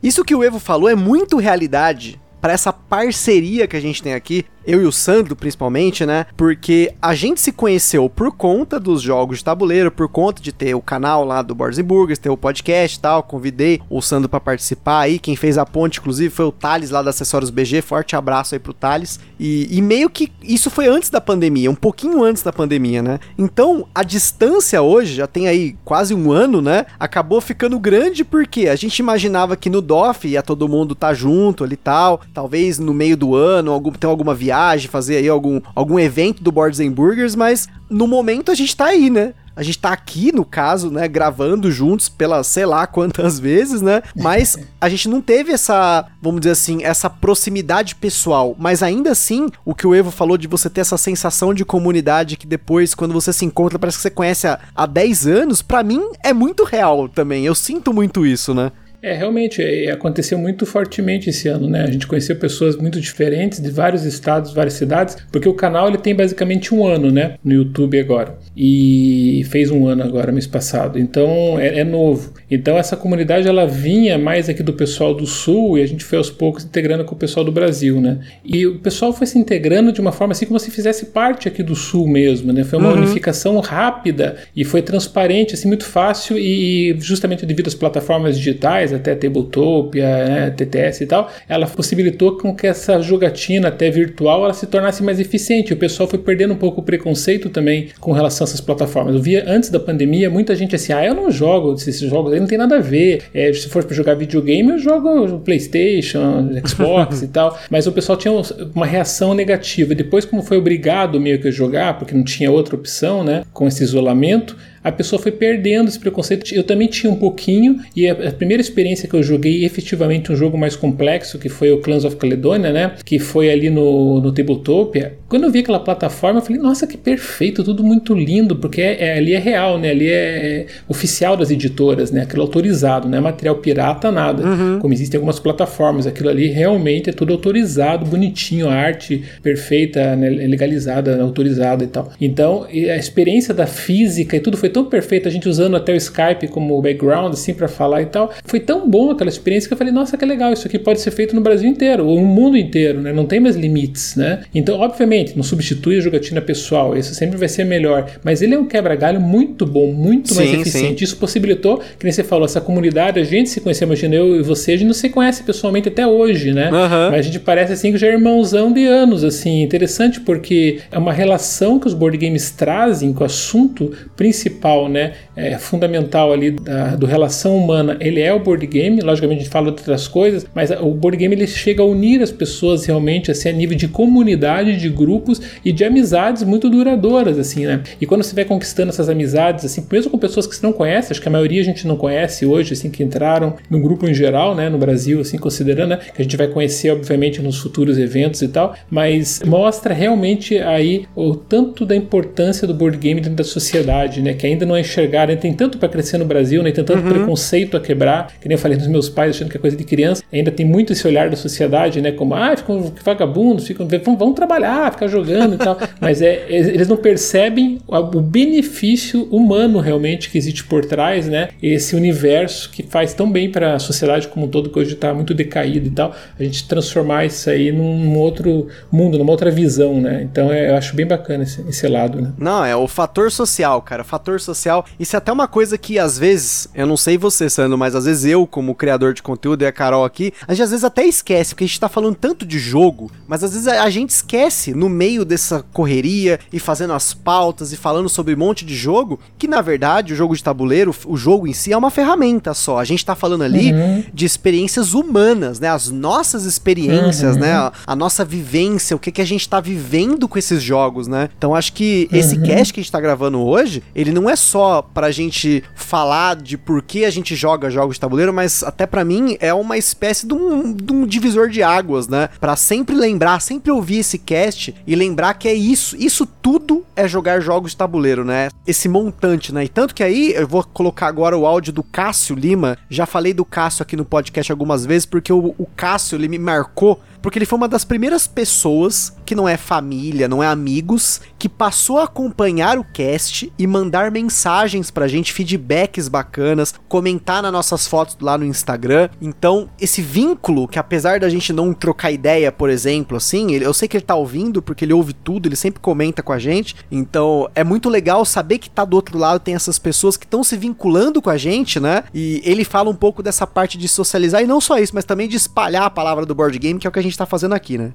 Isso que o Evo falou é muito realidade para essa parceria que a gente tem aqui eu e o Sandro principalmente, né? Porque a gente se conheceu por conta dos jogos de tabuleiro, por conta de ter o canal lá do Boards Burgers, ter o podcast e tal. Convidei o Sandro para participar aí. Quem fez a ponte, inclusive, foi o Thales lá da Acessórios BG. Forte abraço aí pro Thales. E, e meio que isso foi antes da pandemia, um pouquinho antes da pandemia, né? Então a distância hoje, já tem aí quase um ano, né? Acabou ficando grande porque a gente imaginava que no DOF ia todo mundo tá junto ali e tal. Talvez no meio do ano, algum, tem alguma viagem viagem, fazer aí algum, algum evento do Boards and Burgers, mas no momento a gente tá aí, né? A gente tá aqui, no caso, né, gravando juntos pela sei lá quantas vezes, né? Mas a gente não teve essa, vamos dizer assim, essa proximidade pessoal. Mas ainda assim, o que o Evo falou de você ter essa sensação de comunidade que depois, quando você se encontra, parece que você conhece há, há 10 anos, para mim é muito real também. Eu sinto muito isso, né? É, realmente, é, aconteceu muito fortemente esse ano, né? A gente conheceu pessoas muito diferentes de vários estados, várias cidades, porque o canal ele tem basicamente um ano, né? No YouTube agora. E fez um ano agora, mês passado. Então, é, é novo. Então, essa comunidade, ela vinha mais aqui do pessoal do Sul e a gente foi aos poucos integrando com o pessoal do Brasil, né? E o pessoal foi se integrando de uma forma assim como se fizesse parte aqui do Sul mesmo, né? Foi uma uhum. unificação rápida e foi transparente, assim, muito fácil e justamente devido às plataformas digitais, até Tabletopia, né, TTS e tal, ela possibilitou com que essa jogatina até virtual ela se tornasse mais eficiente. O pessoal foi perdendo um pouco o preconceito também com relação a essas plataformas. Eu via antes da pandemia muita gente assim, ah, eu não jogo esses jogos aí, não tem nada a ver. É, se for para jogar videogame, eu jogo PlayStation, Xbox e tal. Mas o pessoal tinha uma reação negativa. Depois, como foi obrigado meio que a jogar, porque não tinha outra opção, né, com esse isolamento, a pessoa foi perdendo esse preconceito. Eu também tinha um pouquinho, e a, primeira experiência que eu joguei efetivamente um jogo mais complexo, que foi o Clans of Caledonia, né? Que foi ali no, no Tabletopia. Quando eu vi aquela plataforma, eu falei, nossa, que perfeito, tudo muito lindo, porque é, é, ali é real, né? Ali é, é, oficial das editoras, né? Aquilo autorizado, não é material pirata, nada. Uhum. Como existem algumas plataformas, aquilo ali realmente é tudo autorizado, bonitinho, a arte perfeita, né? legalizada, autorizada e tal. Então, a experiência da física e tudo foi tão perfeito, a gente usando até o Skype como background, assim, para falar e tal. Foi tão bom aquela experiência que eu falei, nossa, que legal, isso aqui pode ser feito no Brasil inteiro, ou no mundo inteiro, né? Não tem mais limites, né? Então, obviamente, não substitui a jogatina pessoal, isso sempre vai ser melhor, mas ele é um quebra-galho muito bom, muito sim, mais eficiente. Sim. Isso possibilitou, que nem você falou, essa comunidade, a gente se conheceu, imagina eu e você, a gente não se conhece pessoalmente até hoje, né? Uhum. Mas a gente parece assim que já é irmãozão de anos, assim, interessante porque é uma relação que os board games trazem com o assunto principal principal, né, é, fundamental ali da, do relação humana, ele é o board game. Logicamente a gente fala outras coisas, mas o board game ele chega a unir as pessoas realmente assim a nível de comunidade, de grupos e de amizades muito duradouras assim, né? E quando você vai conquistando essas amizades assim, mesmo com pessoas que você não conhece, acho que a maioria a gente não conhece hoje assim que entraram no grupo em geral, né, no Brasil assim considerando, né, que a gente vai conhecer obviamente nos futuros eventos e tal, mas mostra realmente aí o tanto da importância do board game dentro da sociedade, né, que ainda não é enxergado, ainda tem tanto para crescer no Brasil, né? tem tanto uhum. preconceito a quebrar, que nem eu falei dos meus pais achando que é coisa de criança, ainda tem muito esse olhar da sociedade, né? Como, ah, ficam vagabundos, ficam, vão, vão trabalhar, ficar jogando e tal. Mas é, eles não percebem o benefício humano realmente que existe por trás, né? Esse universo que faz tão bem para a sociedade como um todo, que hoje está muito decaído e tal. A gente transformar isso aí num outro mundo, numa outra visão, né? Então é, eu acho bem bacana esse, esse lado, né? Não, é o fator social, cara. O fator fator social. Isso é até uma coisa que às vezes, eu não sei você, Sandro, mas às vezes eu, como criador de conteúdo e a Carol aqui, a gente às vezes até esquece, porque a gente tá falando tanto de jogo, mas às vezes a, gente esquece no meio dessa correria e fazendo as pautas e falando sobre um monte de jogo, que na verdade o jogo de tabuleiro, o jogo em si é uma ferramenta só. A gente tá falando ali uhum. de experiências humanas, né? As nossas experiências, uhum. né? A, a, nossa vivência, o que, que a gente tá vivendo com esses jogos, né? Então acho que uhum. esse cast que a gente tá gravando hoje, ele não é só pra gente falar de por que a gente joga jogos de tabuleiro, mas até para mim é uma espécie de um, de um divisor de águas, né? Pra sempre lembrar, sempre ouvir esse cast e lembrar que é isso, isso tudo é jogar jogos de tabuleiro, né? Esse montante, né? E tanto que aí eu vou colocar agora o áudio do Cássio Lima. Já falei do Cássio aqui no podcast algumas vezes porque o, o Cássio ele me marcou porque ele foi uma das primeiras pessoas que não é família, não é amigos, que passou a acompanhar o cast e mandar mensagens pra gente, feedbacks bacanas, comentar nas nossas fotos lá no Instagram. Então, esse vínculo, que apesar da gente não trocar ideia, por exemplo, assim, eu sei que ele tá ouvindo, porque ele ouve tudo, ele sempre comenta com a gente. Então, é muito legal saber que tá do outro lado, tem essas pessoas que estão se vinculando com a gente, né? E ele fala um pouco dessa parte de socializar, e não só isso, mas também de espalhar a palavra do board game, que é o que a gente está fazendo aqui, né?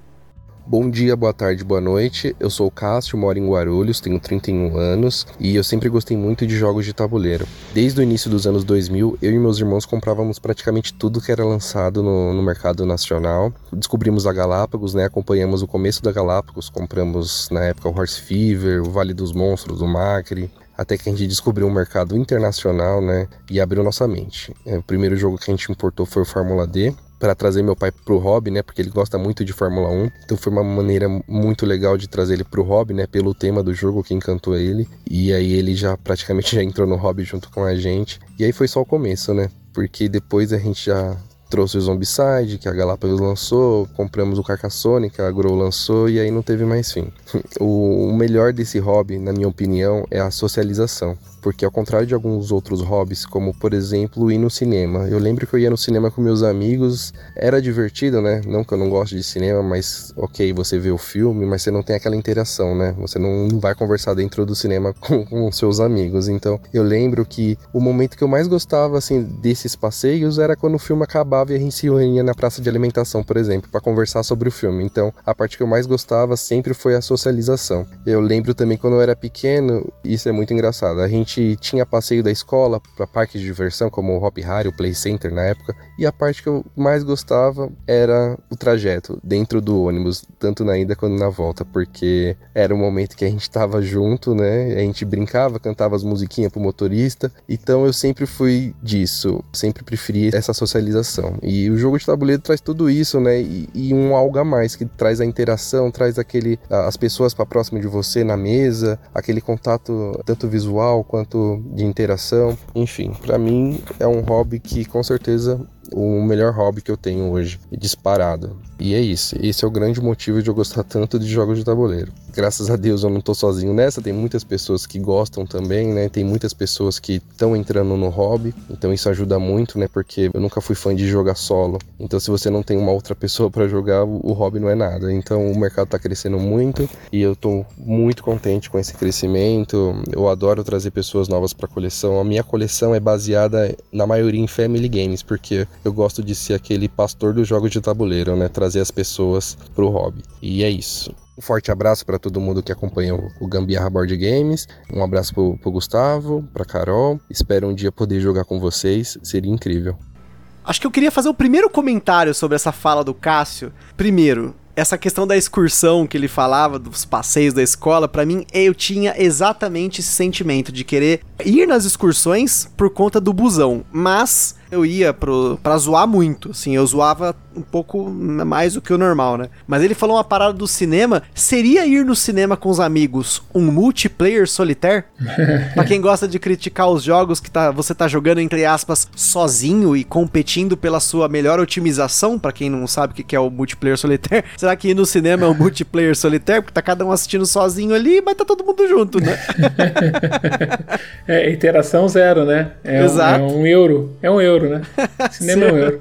Bom dia, boa tarde, boa noite. Eu sou o Cássio, moro em Guarulhos, tenho 31 anos e eu sempre gostei muito de jogos de tabuleiro. Desde o início dos anos 2000, eu e meus irmãos comprávamos praticamente tudo que era lançado no, no mercado nacional. Descobrimos a Galápagos, né? Acompanhamos o começo da Galápagos, compramos na época o Horse Fever, o Vale dos Monstros, o Macri, até que a gente descobriu um mercado internacional, né? E abriu nossa mente. É, o primeiro jogo que a gente importou foi o Fórmula D, para trazer meu pai pro hobby, né? Porque ele gosta muito de Fórmula 1. Então foi uma maneira muito legal de trazer ele pro hobby, né? Pelo tema do jogo que encantou ele. E aí ele já praticamente já entrou no hobby junto com a gente. E aí foi só o começo, né? Porque depois a gente já trouxe o Zombicide, que a Galápagos lançou, compramos o Carcassonne, que a Grow lançou, e aí não teve mais fim. o melhor desse hobby, na minha opinião, é a socialização porque ao contrário de alguns outros hobbies, como por exemplo ir no cinema, eu lembro que eu ia no cinema com meus amigos, era divertido, né? Não que eu não goste de cinema, mas ok, você vê o filme, mas você não tem aquela interação, né? Você não vai conversar dentro do cinema com, com seus amigos. Então eu lembro que o momento que eu mais gostava assim desses passeios era quando o filme acabava e a gente se reunia na praça de alimentação, por exemplo, para conversar sobre o filme. Então a parte que eu mais gostava sempre foi a socialização. Eu lembro também quando eu era pequeno, isso é muito engraçado. A gente gente tinha passeio da escola para parques de diversão, como o Hop Harry, o Play Center na época, e a parte que eu mais gostava era o trajeto dentro do ônibus, tanto na ida quanto na volta, porque era o momento que a gente estava junto, né? A gente brincava, cantava as musiquinhas pro motorista, então eu sempre fui disso, sempre preferi essa socialização. E o jogo de tabuleiro traz tudo isso, né? E, e um algo a mais que traz a interação, traz aquele as pessoas para próximo de você na mesa, aquele contato tanto visual quanto quanto de interação, enfim, para mim é um hobby que com certeza o melhor hobby que eu tenho hoje, disparado. E é isso, esse é o grande motivo de eu gostar tanto de jogos de tabuleiro. Graças a Deus eu não tô sozinho nessa, tem muitas pessoas que gostam também, né? Tem muitas pessoas que estão entrando no hobby, então isso ajuda muito, né? Porque eu nunca fui fã de jogar solo. Então se você não tem uma outra pessoa para jogar, o hobby não é nada. Então o mercado tá crescendo muito e eu tô muito contente com esse crescimento. Eu adoro trazer pessoas novas para coleção. A minha coleção é baseada na maioria em family games, porque eu gosto de ser aquele pastor dos jogos de tabuleiro, né? Trazer as pessoas pro hobby. E é isso. Um forte abraço para todo mundo que acompanha o Gambiarra Board Games. Um abraço pro, pro Gustavo, pra Carol. Espero um dia poder jogar com vocês. Seria incrível. Acho que eu queria fazer o primeiro comentário sobre essa fala do Cássio. Primeiro, essa questão da excursão que ele falava, dos passeios da escola, para mim eu tinha exatamente esse sentimento de querer ir nas excursões por conta do busão, mas eu ia pro, pra zoar muito, assim, eu zoava um pouco mais do que o normal, né? Mas ele falou uma parada do cinema, seria ir no cinema com os amigos um multiplayer solitário? pra quem gosta de criticar os jogos que tá, você tá jogando, entre aspas, sozinho e competindo pela sua melhor otimização, para quem não sabe o que é o multiplayer solitário, será que ir no cinema é um multiplayer solitário? Porque tá cada um assistindo sozinho ali, mas tá todo mundo junto, né? é, interação zero, né? É Exato. Um, é um euro. É um euro euro, né? Cinema é um euro.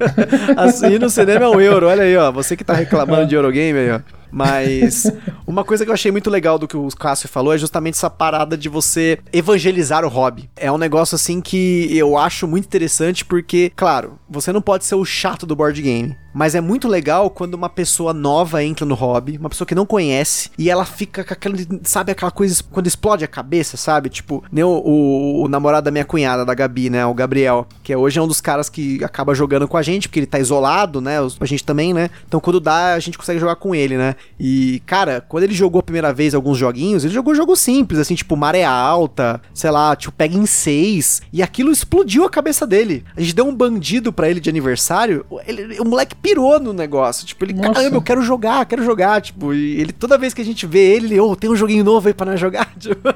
assim no cinema é um euro, olha aí, ó. Você que tá reclamando de Eurogame aí, ó. Mas uma coisa que eu achei muito legal do que o Cássio falou é justamente essa parada de você evangelizar o hobby. É um negócio assim que eu acho muito interessante porque, claro, você não pode ser o chato do board game. Mas é muito legal quando uma pessoa nova entra no hobby, uma pessoa que não conhece, e ela fica com aquele, sabe, aquela coisa quando explode a cabeça, sabe? Tipo, nem o, o, o, namorado da minha cunhada, da Gabi, né? O Gabriel, que hoje é um dos caras que acaba jogando com a gente, porque ele tá isolado, né? A gente também, né? Então quando dá, a gente consegue jogar com ele, né? E, cara, quando ele jogou a primeira vez alguns joguinhos, ele jogou jogo simples, assim, tipo Maré Alta, sei lá, tipo Pega em 6, e aquilo explodiu a cabeça dele. A gente deu um bandido para ele de aniversário, ele, o moleque pirou no negócio. Tipo, ele, Nossa. caramba, eu quero jogar, quero jogar. Tipo, e ele, toda vez que a gente vê ele, ele, oh, tem um joguinho novo aí pra nós jogar. Tipo,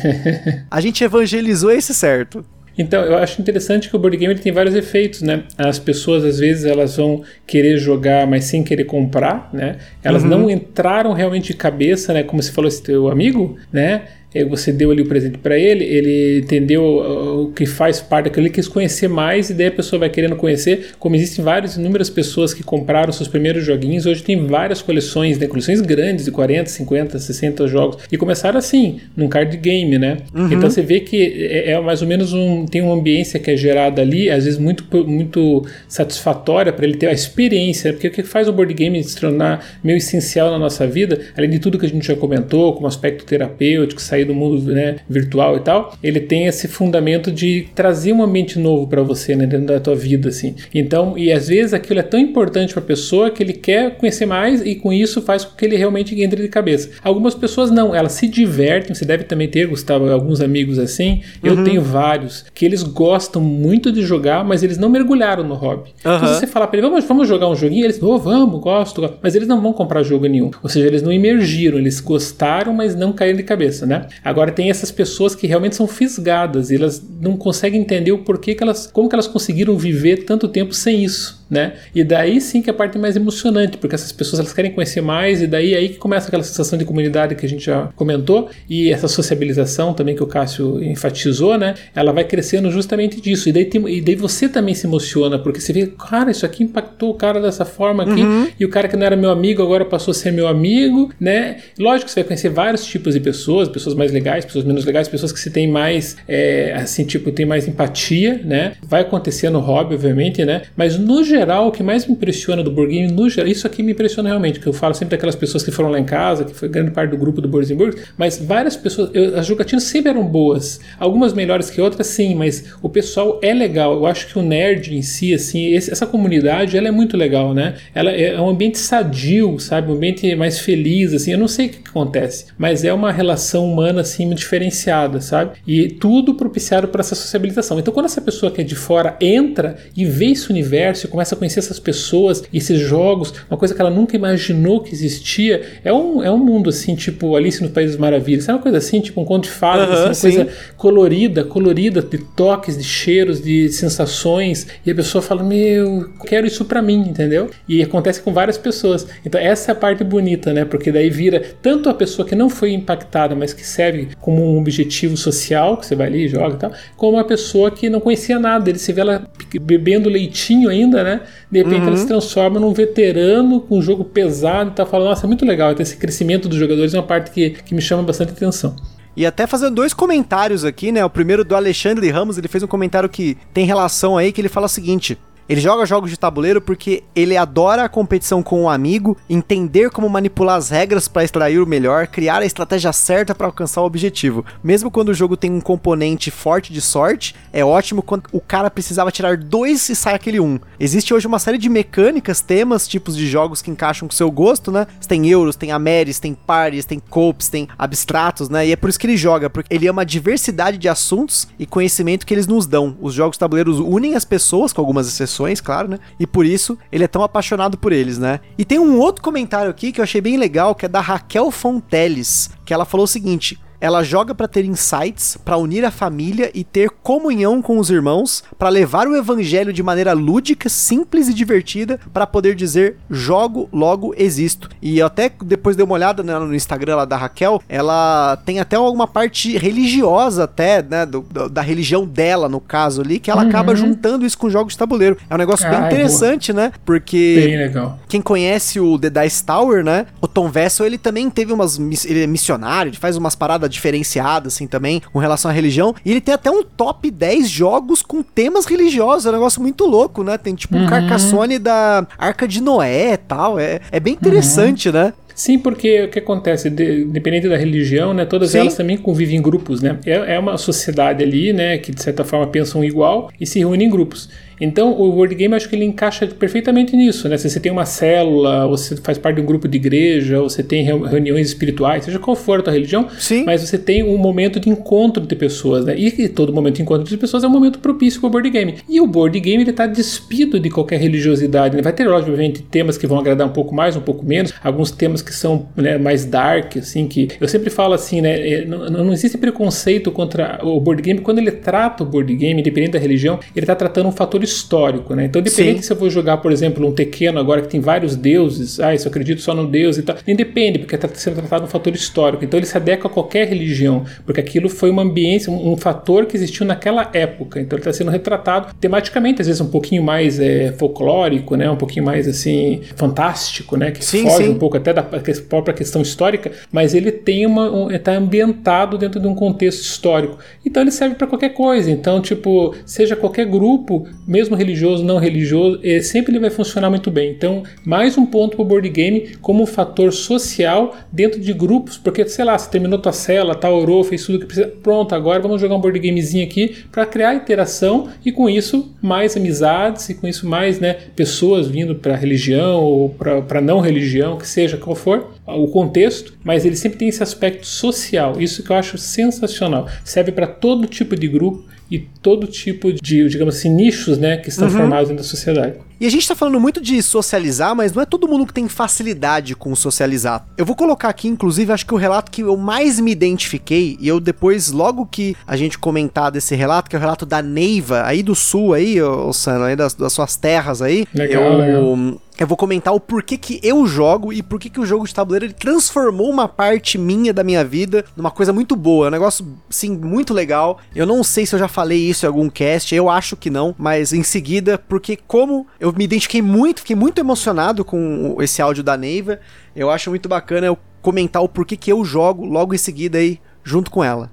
a gente evangelizou esse certo. Então, eu acho interessante que o board game ele tem vários efeitos, né? As pessoas, às vezes, elas vão querer jogar, mas sem querer comprar, né? Elas uhum. não entraram realmente de cabeça, né? Como você falou, esse teu amigo, né? Você deu ali o presente para ele, ele entendeu o que faz parte daquilo, ele quis conhecer mais e daí a pessoa vai querendo conhecer, como existem várias, inúmeras pessoas que compraram seus primeiros joguinhos, hoje tem várias coleções, né, coleções grandes de 40, 50, 60 jogos, e começaram assim, num card game, né? Uhum. Então você vê que é, é, mais ou menos um, tem uma ambiência que é gerada ali, às vezes muito, muito satisfatória para ele ter a experiência, porque o que faz o board game se tornar meio essencial na nossa vida, além de tudo que a gente já comentou, como aspecto terapêutico, sair sair do mundo né, virtual e tal, ele tem esse fundamento de trazer um ambiente novo para você né, dentro da tua vida, assim. Então, e às vezes aquilo é tão importante para a pessoa que ele quer conhecer mais e com isso faz com que ele realmente entre de cabeça. Algumas pessoas não, elas se divertem, você deve também ter, Gustavo, alguns amigos assim, eu uhum. tenho vários, que eles gostam muito de jogar, mas eles não mergulharam no hobby. Uhum. Então, se você falar para eles, vamos, vamos jogar um joguinho, eles, oh, vamos, gosto, gosto, mas eles não vão comprar jogo nenhum. Ou seja, eles não emergiram, eles gostaram, mas não caíram de cabeça, né? Agora tem essas pessoas que realmente são fisgadas, e elas não conseguem entender o porquê que elas, como que elas conseguiram viver tanto tempo sem isso né? E daí sim que é a parte mais emocionante, porque essas pessoas elas querem conhecer mais e daí é aí que começa aquela sensação de comunidade que a gente já comentou e essa sociabilização também que o Cássio enfatizou, né? Ela vai crescendo justamente disso. E daí, tem, e daí você também se emociona, porque você vê, cara, isso aqui impactou o cara dessa forma aqui, uhum. e o cara que não era meu amigo agora passou a ser meu amigo, né? Lógico que você vai conhecer vários tipos de pessoas, pessoas mais legais, pessoas menos legais, pessoas que você tem mais, é, assim, tipo, tem mais empatia, né? Vai acontecer no hobby, obviamente, né? Mas no geral geral, o que mais me impressiona do game, no geral, isso aqui me impressiona realmente, que eu falo sempre daquelas pessoas que foram lá em casa, que foi grande parte do grupo do Burgers, mas várias pessoas, eu, as jogatinas sempre eram boas, algumas melhores que outras, sim, mas o pessoal é legal. Eu acho que o nerd em si, assim, esse, essa comunidade, ela é muito legal, né? Ela é, é um ambiente sadio, sabe? Um ambiente mais feliz, assim. Eu não sei o que, que acontece, mas é uma relação humana, assim, diferenciada, sabe? E tudo propiciado para essa sociabilização. Então, quando essa pessoa que é de fora entra e vê esse universo e começa começa a conhecer essas pessoas, esses jogos, uma coisa que ela nunca imaginou que existia. É um, é um mundo assim, tipo Alice no País das Maravilhas. É uma coisa assim, tipo um conto de fadas, assim, uma sim. coisa colorida, colorida, de toques, de cheiros, de sensações. E a pessoa fala: Meu, quero isso para mim, entendeu? E acontece com várias pessoas. Então, essa é a parte bonita, né? Porque daí vira tanto a pessoa que não foi impactada, mas que serve como um objetivo social, que você vai ali e joga e tal, como a pessoa que não conhecia nada. Ele se vê ela bebendo leitinho ainda, né? De repente uhum. ele se transforma num veterano com um jogo pesado e tá falando, nossa, é muito legal. Esse crescimento dos jogadores é uma parte que, que me chama bastante atenção. E até fazendo dois comentários aqui, né? O primeiro do Alexandre Ramos, ele fez um comentário que tem relação aí, que ele fala o seguinte: ele joga jogos de tabuleiro porque ele adora a competição com um amigo, entender como manipular as regras para extrair o melhor, criar a estratégia certa para alcançar o objetivo. Mesmo quando o jogo tem um componente forte de sorte, é ótimo quando o cara precisava tirar dois e sai aquele um. Existe hoje uma série de mecânicas, temas, tipos de jogos que encaixam com o seu gosto, né? Você tem euros, tem ameres, tem pares, tem copes, tem abstratos, né? E é por isso que ele joga, porque ele ama a diversidade de assuntos e conhecimento que eles nos dão. Os jogos tabuleiros unem as pessoas, com algumas exceções claro, né? E por isso ele é tão apaixonado por eles, né? E tem um outro comentário aqui que eu achei bem legal, que é da Raquel Fonteles, que ela falou o seguinte: ela joga para ter insights, para unir a família e ter comunhão com os irmãos, para levar o evangelho de maneira lúdica, simples e divertida, para poder dizer jogo, logo existo. E eu até depois dei uma olhada né, no Instagram lá da Raquel, ela tem até alguma parte religiosa até, né, do, do, da religião dela no caso ali, que ela uhum. acaba juntando isso com jogos de tabuleiro. É um negócio bem interessante, boa. né? Porque bem legal quem conhece o The Dice Tower, né? O Tom Vessel, ele também teve umas. Ele é missionário, ele faz umas paradas diferenciadas, assim, também, com relação à religião. E ele tem até um top 10 jogos com temas religiosos. É um negócio muito louco, né? Tem tipo um Carcassone da Arca de Noé e tal. É, é bem interessante, uhum. né? Sim, porque o que acontece, de, independente da religião, né, todas Sim. elas também convivem em grupos, né? É, é uma sociedade ali, né, que de certa forma pensam igual e se reúnem em grupos. Então, o Word Game acho que ele encaixa perfeitamente nisso, né? Se você tem uma célula, ou você faz parte de um grupo de igreja, ou você tem reuniões espirituais, seja qual for a tua religião, Sim. mas você tem um momento de encontro de pessoas, né? E todo momento de encontro de pessoas é um momento propício para o board game. E o board game ele está despido de qualquer religiosidade, né? Vai ter, obviamente, temas que vão agradar um pouco mais, um pouco menos, alguns temas que são né, mais dark, assim, que eu sempre falo assim, né? É, não, não existe preconceito contra o board game quando ele trata o board game, independente da religião, ele está tratando um fator histórico, né? Então, independente se eu vou jogar, por exemplo, um Tequeno agora que tem vários deuses, ah, isso eu acredito só no deus e tal, independe, porque está sendo tratado um fator histórico. Então, ele se adequa a qualquer religião, porque aquilo foi uma ambiência, um, um fator que existiu naquela época. Então, ele está sendo retratado tematicamente, às vezes um pouquinho mais é, folclórico, né? Um pouquinho mais assim fantástico, né? Que sim, foge sim. um pouco até da própria questão histórica, mas ele tem uma, está ambientado dentro de um contexto histórico. Então, ele serve para qualquer coisa. Então, tipo, seja qualquer grupo, mesmo mesmo religioso, não religioso, é, sempre ele vai funcionar muito bem. Então, mais um ponto para o board game como um fator social dentro de grupos, porque, sei lá, você terminou tua cela, tá, orou, fez tudo que precisa, pronto, agora vamos jogar um board gamezinho aqui para criar interação e com isso mais amizades e com isso mais né, pessoas vindo para religião ou para não religião, que seja qual for o contexto, mas ele sempre tem esse aspecto social. Isso que eu acho sensacional. Serve para todo tipo de grupo e todo tipo de, digamos assim, nichos, né, que estão uhum. formados dentro da sociedade. E a gente tá falando muito de socializar, mas não é todo mundo que tem facilidade com socializar. Eu vou colocar aqui, inclusive, acho que o relato que eu mais me identifiquei, e eu depois, logo que a gente comentar desse relato, que é o relato da Neiva, aí do sul aí, ô Sano, aí das, das suas terras aí, legal, eu... Legal eu vou comentar o porquê que eu jogo e porquê que o jogo de tabuleiro ele transformou uma parte minha da minha vida numa coisa muito boa, um negócio, sim, muito legal. Eu não sei se eu já falei isso em algum cast, eu acho que não, mas em seguida, porque como eu me identifiquei muito, fiquei muito emocionado com esse áudio da Neiva, eu acho muito bacana eu comentar o porquê que eu jogo logo em seguida aí, junto com ela.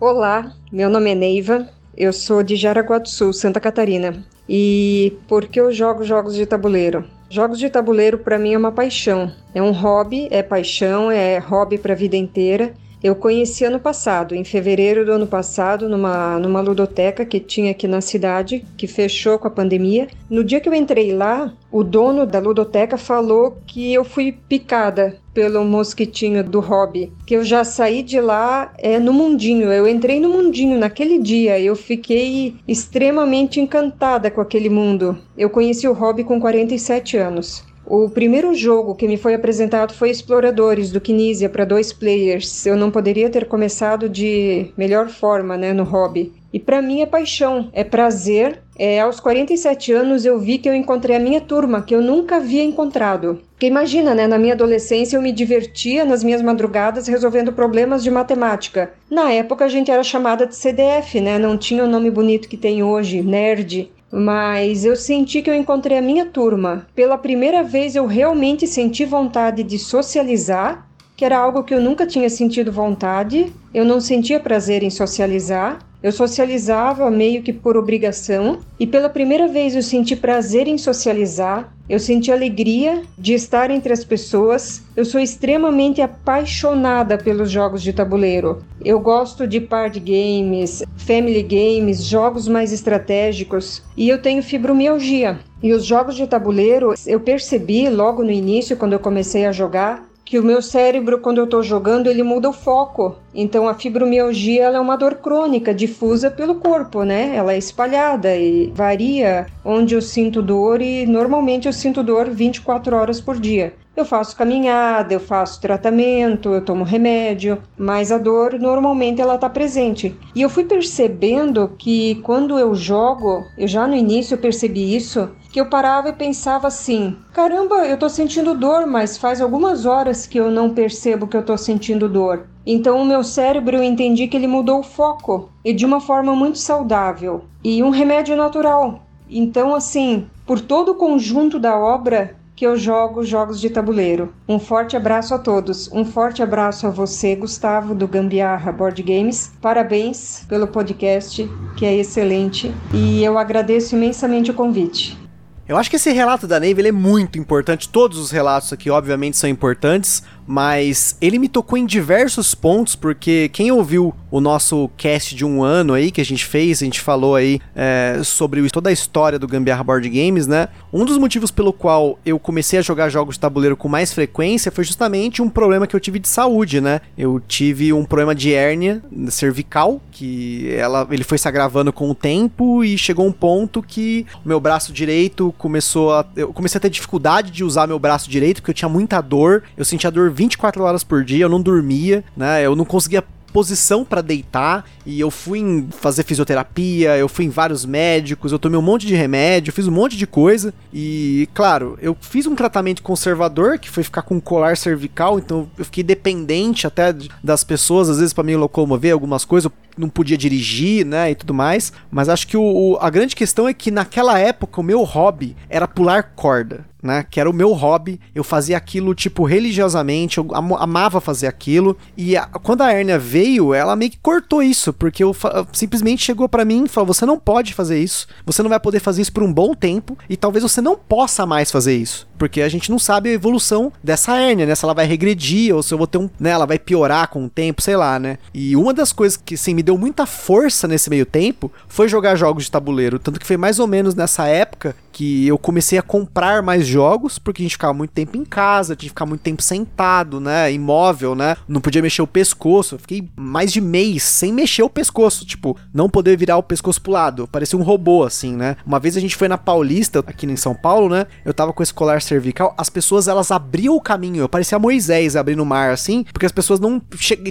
Olá, meu nome é Neiva, eu sou de Jaraguá do Sul, Santa Catarina. E por que eu jogo jogos de tabuleiro? Jogos de tabuleiro para mim é uma paixão. É um hobby, é paixão, é hobby para a vida inteira. Eu conheci ano passado, em fevereiro do ano passado, numa, numa ludoteca que tinha aqui na cidade, que fechou com a pandemia. No dia que eu entrei lá, o dono da ludoteca falou que eu fui picada pelo mosquitinho do hobby, que eu já saí de lá é, no mundinho. Eu entrei no mundinho naquele dia, eu fiquei extremamente encantada com aquele mundo. Eu conheci o hobby com 47 anos. O primeiro jogo que me foi apresentado foi Exploradores, do Kinesia, para dois players. Eu não poderia ter começado de melhor forma né, no hobby. E para mim é paixão, é prazer. É, aos 47 anos eu vi que eu encontrei a minha turma, que eu nunca havia encontrado. Porque imagina, né? Na minha adolescência eu me divertia nas minhas madrugadas resolvendo problemas de matemática. Na época a gente era chamada de CDF, né? Não tinha o nome bonito que tem hoje, nerd mas eu senti que eu encontrei a minha turma. Pela primeira vez eu realmente senti vontade de socializar, que era algo que eu nunca tinha sentido vontade. Eu não sentia prazer em socializar. Eu socializava meio que por obrigação, e pela primeira vez eu senti prazer em socializar, eu senti alegria de estar entre as pessoas. Eu sou extremamente apaixonada pelos jogos de tabuleiro. Eu gosto de party games, family games, jogos mais estratégicos, e eu tenho fibromialgia. E os jogos de tabuleiro, eu percebi logo no início, quando eu comecei a jogar, que o meu cérebro, quando eu estou jogando, ele muda o foco. Então, a fibromialgia é uma dor crônica, difusa pelo corpo, né? Ela é espalhada e varia onde eu sinto dor e normalmente eu sinto dor 24 horas por dia. Eu faço caminhada, eu faço tratamento, eu tomo remédio, mas a dor normalmente ela está presente. E eu fui percebendo que quando eu jogo, eu já no início percebi isso, que eu parava e pensava assim: caramba, eu tô sentindo dor, mas faz algumas horas que eu não percebo que eu tô sentindo dor. Então o meu cérebro eu entendi que ele mudou o foco e de uma forma muito saudável e um remédio natural. Então assim, por todo o conjunto da obra, que eu jogo jogos de tabuleiro. Um forte abraço a todos. Um forte abraço a você, Gustavo, do Gambiarra Board Games. Parabéns pelo podcast, que é excelente. E eu agradeço imensamente o convite. Eu acho que esse relato da Neve é muito importante. Todos os relatos aqui, obviamente, são importantes mas ele me tocou em diversos pontos, porque quem ouviu o nosso cast de um ano aí que a gente fez, a gente falou aí é, sobre toda a história do Gambiarra Board Games, né? Um dos motivos pelo qual eu comecei a jogar jogos de tabuleiro com mais frequência foi justamente um problema que eu tive de saúde, né? Eu tive um problema de hérnia cervical, que ela, ele foi se agravando com o tempo e chegou um ponto que o meu braço direito começou a. Eu comecei a ter dificuldade de usar meu braço direito, porque eu tinha muita dor, eu sentia dor 24 horas por dia, eu não dormia, né? Eu não conseguia posição para deitar e eu fui em fazer fisioterapia, eu fui em vários médicos, eu tomei um monte de remédio, fiz um monte de coisa e, claro, eu fiz um tratamento conservador que foi ficar com um colar cervical, então eu fiquei dependente até das pessoas, às vezes para me locomover algumas coisas, eu não podia dirigir, né, e tudo mais, mas acho que o, o, a grande questão é que naquela época o meu hobby era pular corda né? Que era o meu hobby. Eu fazia aquilo, tipo, religiosamente. Eu am amava fazer aquilo. E a, quando a hérnia veio, ela meio que cortou isso. Porque eu simplesmente chegou para mim e falou: você não pode fazer isso. Você não vai poder fazer isso por um bom tempo. E talvez você não possa mais fazer isso. Porque a gente não sabe a evolução dessa hérnia, né? Se ela vai regredir ou se eu vou ter um. Né, ela vai piorar com o tempo, sei lá, né? E uma das coisas que, assim, me deu muita força nesse meio tempo foi jogar jogos de tabuleiro. Tanto que foi mais ou menos nessa época que eu comecei a comprar mais jogos, porque a gente ficava muito tempo em casa, tinha que ficar muito tempo sentado, né? Imóvel, né? Não podia mexer o pescoço. Eu fiquei mais de mês sem mexer o pescoço, tipo, não poder virar o pescoço pro lado. Parecia um robô, assim, né? Uma vez a gente foi na Paulista, aqui em São Paulo, né? Eu tava com esse colar cervical, as pessoas elas abriam o caminho. Eu parecia Moisés abrindo o mar, assim, porque as pessoas não.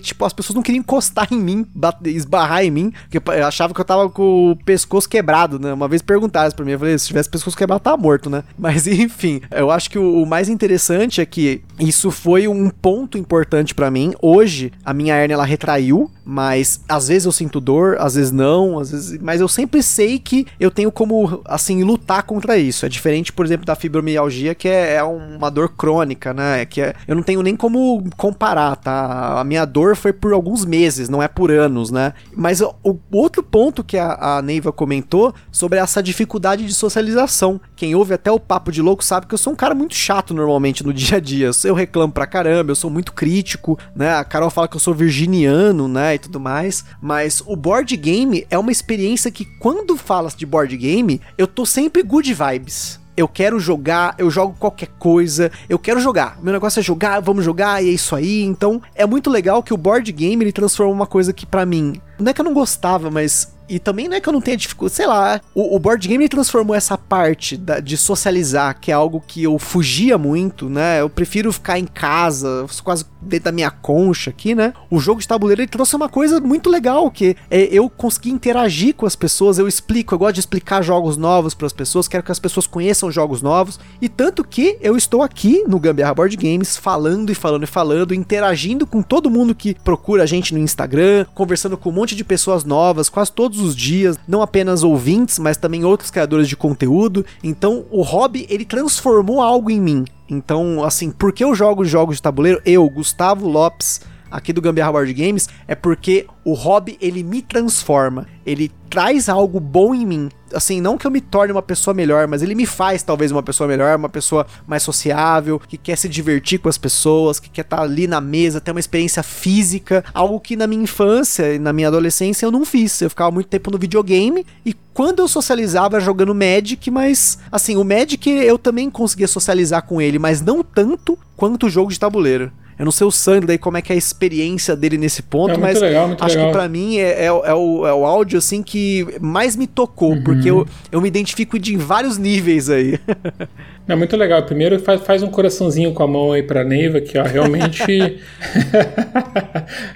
Tipo, as pessoas não queriam encostar em mim, esbarrar em mim, porque eu achava que eu tava com o pescoço quebrado, né? Uma vez perguntaram pra mim, eu falei, se tivesse pescoço quebrado tá morto, né? Mas enfim, eu acho que o, o mais interessante é que isso foi um ponto importante para mim. Hoje, a minha hernia ela retraiu, mas às vezes eu sinto dor, às vezes não, às vezes, mas eu sempre sei que eu tenho como assim lutar contra isso. É diferente, por exemplo, da fibromialgia, que é, é uma dor crônica, né? Que é, eu não tenho nem como comparar, tá? A minha dor foi por alguns meses, não é por anos, né? Mas o, o outro ponto que a, a Neiva comentou sobre essa dificuldade de socialização quem ouve até o papo de louco sabe que eu sou um cara muito chato normalmente no dia a dia. Eu reclamo pra caramba, eu sou muito crítico, né? A Carol fala que eu sou virginiano, né? E tudo mais. Mas o board game é uma experiência que quando falas de board game, eu tô sempre good vibes eu quero jogar, eu jogo qualquer coisa, eu quero jogar. Meu negócio é jogar, vamos jogar e é isso aí. Então, é muito legal que o board game ele transforma uma coisa que para mim, não é que eu não gostava, mas e também não é que eu não tenha dificuldade, sei lá. O, o board game transformou essa parte da, de socializar, que é algo que eu fugia muito, né? Eu prefiro ficar em casa, quase dentro da minha concha aqui, né? O jogo de tabuleiro ele trouxe uma coisa muito legal, que é eu conseguir interagir com as pessoas, eu explico, eu gosto de explicar jogos novos para as pessoas, quero que as pessoas conheçam jogos novos. E tanto que eu estou aqui no Gambiarra Board Games falando e falando e falando, interagindo com todo mundo que procura a gente no Instagram, conversando com um monte de pessoas novas, quase todos os dias, não apenas ouvintes, mas também outros criadores de conteúdo. Então, o hobby ele transformou algo em mim. Então, assim, por que eu jogo jogos de tabuleiro? Eu, Gustavo Lopes, aqui do Gambiarra Board Games, é porque o hobby ele me transforma, ele traz algo bom em mim. Assim, não que eu me torne uma pessoa melhor, mas ele me faz talvez uma pessoa melhor, uma pessoa mais sociável, que quer se divertir com as pessoas, que quer estar tá ali na mesa, ter uma experiência física, algo que na minha infância e na minha adolescência eu não fiz. Eu ficava muito tempo no videogame e quando eu socializava jogando Magic, mas assim, o Magic eu também conseguia socializar com ele, mas não tanto quanto o jogo de tabuleiro. Eu não sei o Sandro daí como é que é a experiência dele nesse ponto, é mas legal, acho legal. que para mim é, é, é, o, é o áudio assim que mais me tocou, uhum. porque eu, eu me identifico de vários níveis aí. É muito legal. Primeiro faz, faz um coraçãozinho com a mão aí pra Neiva, que ó, realmente.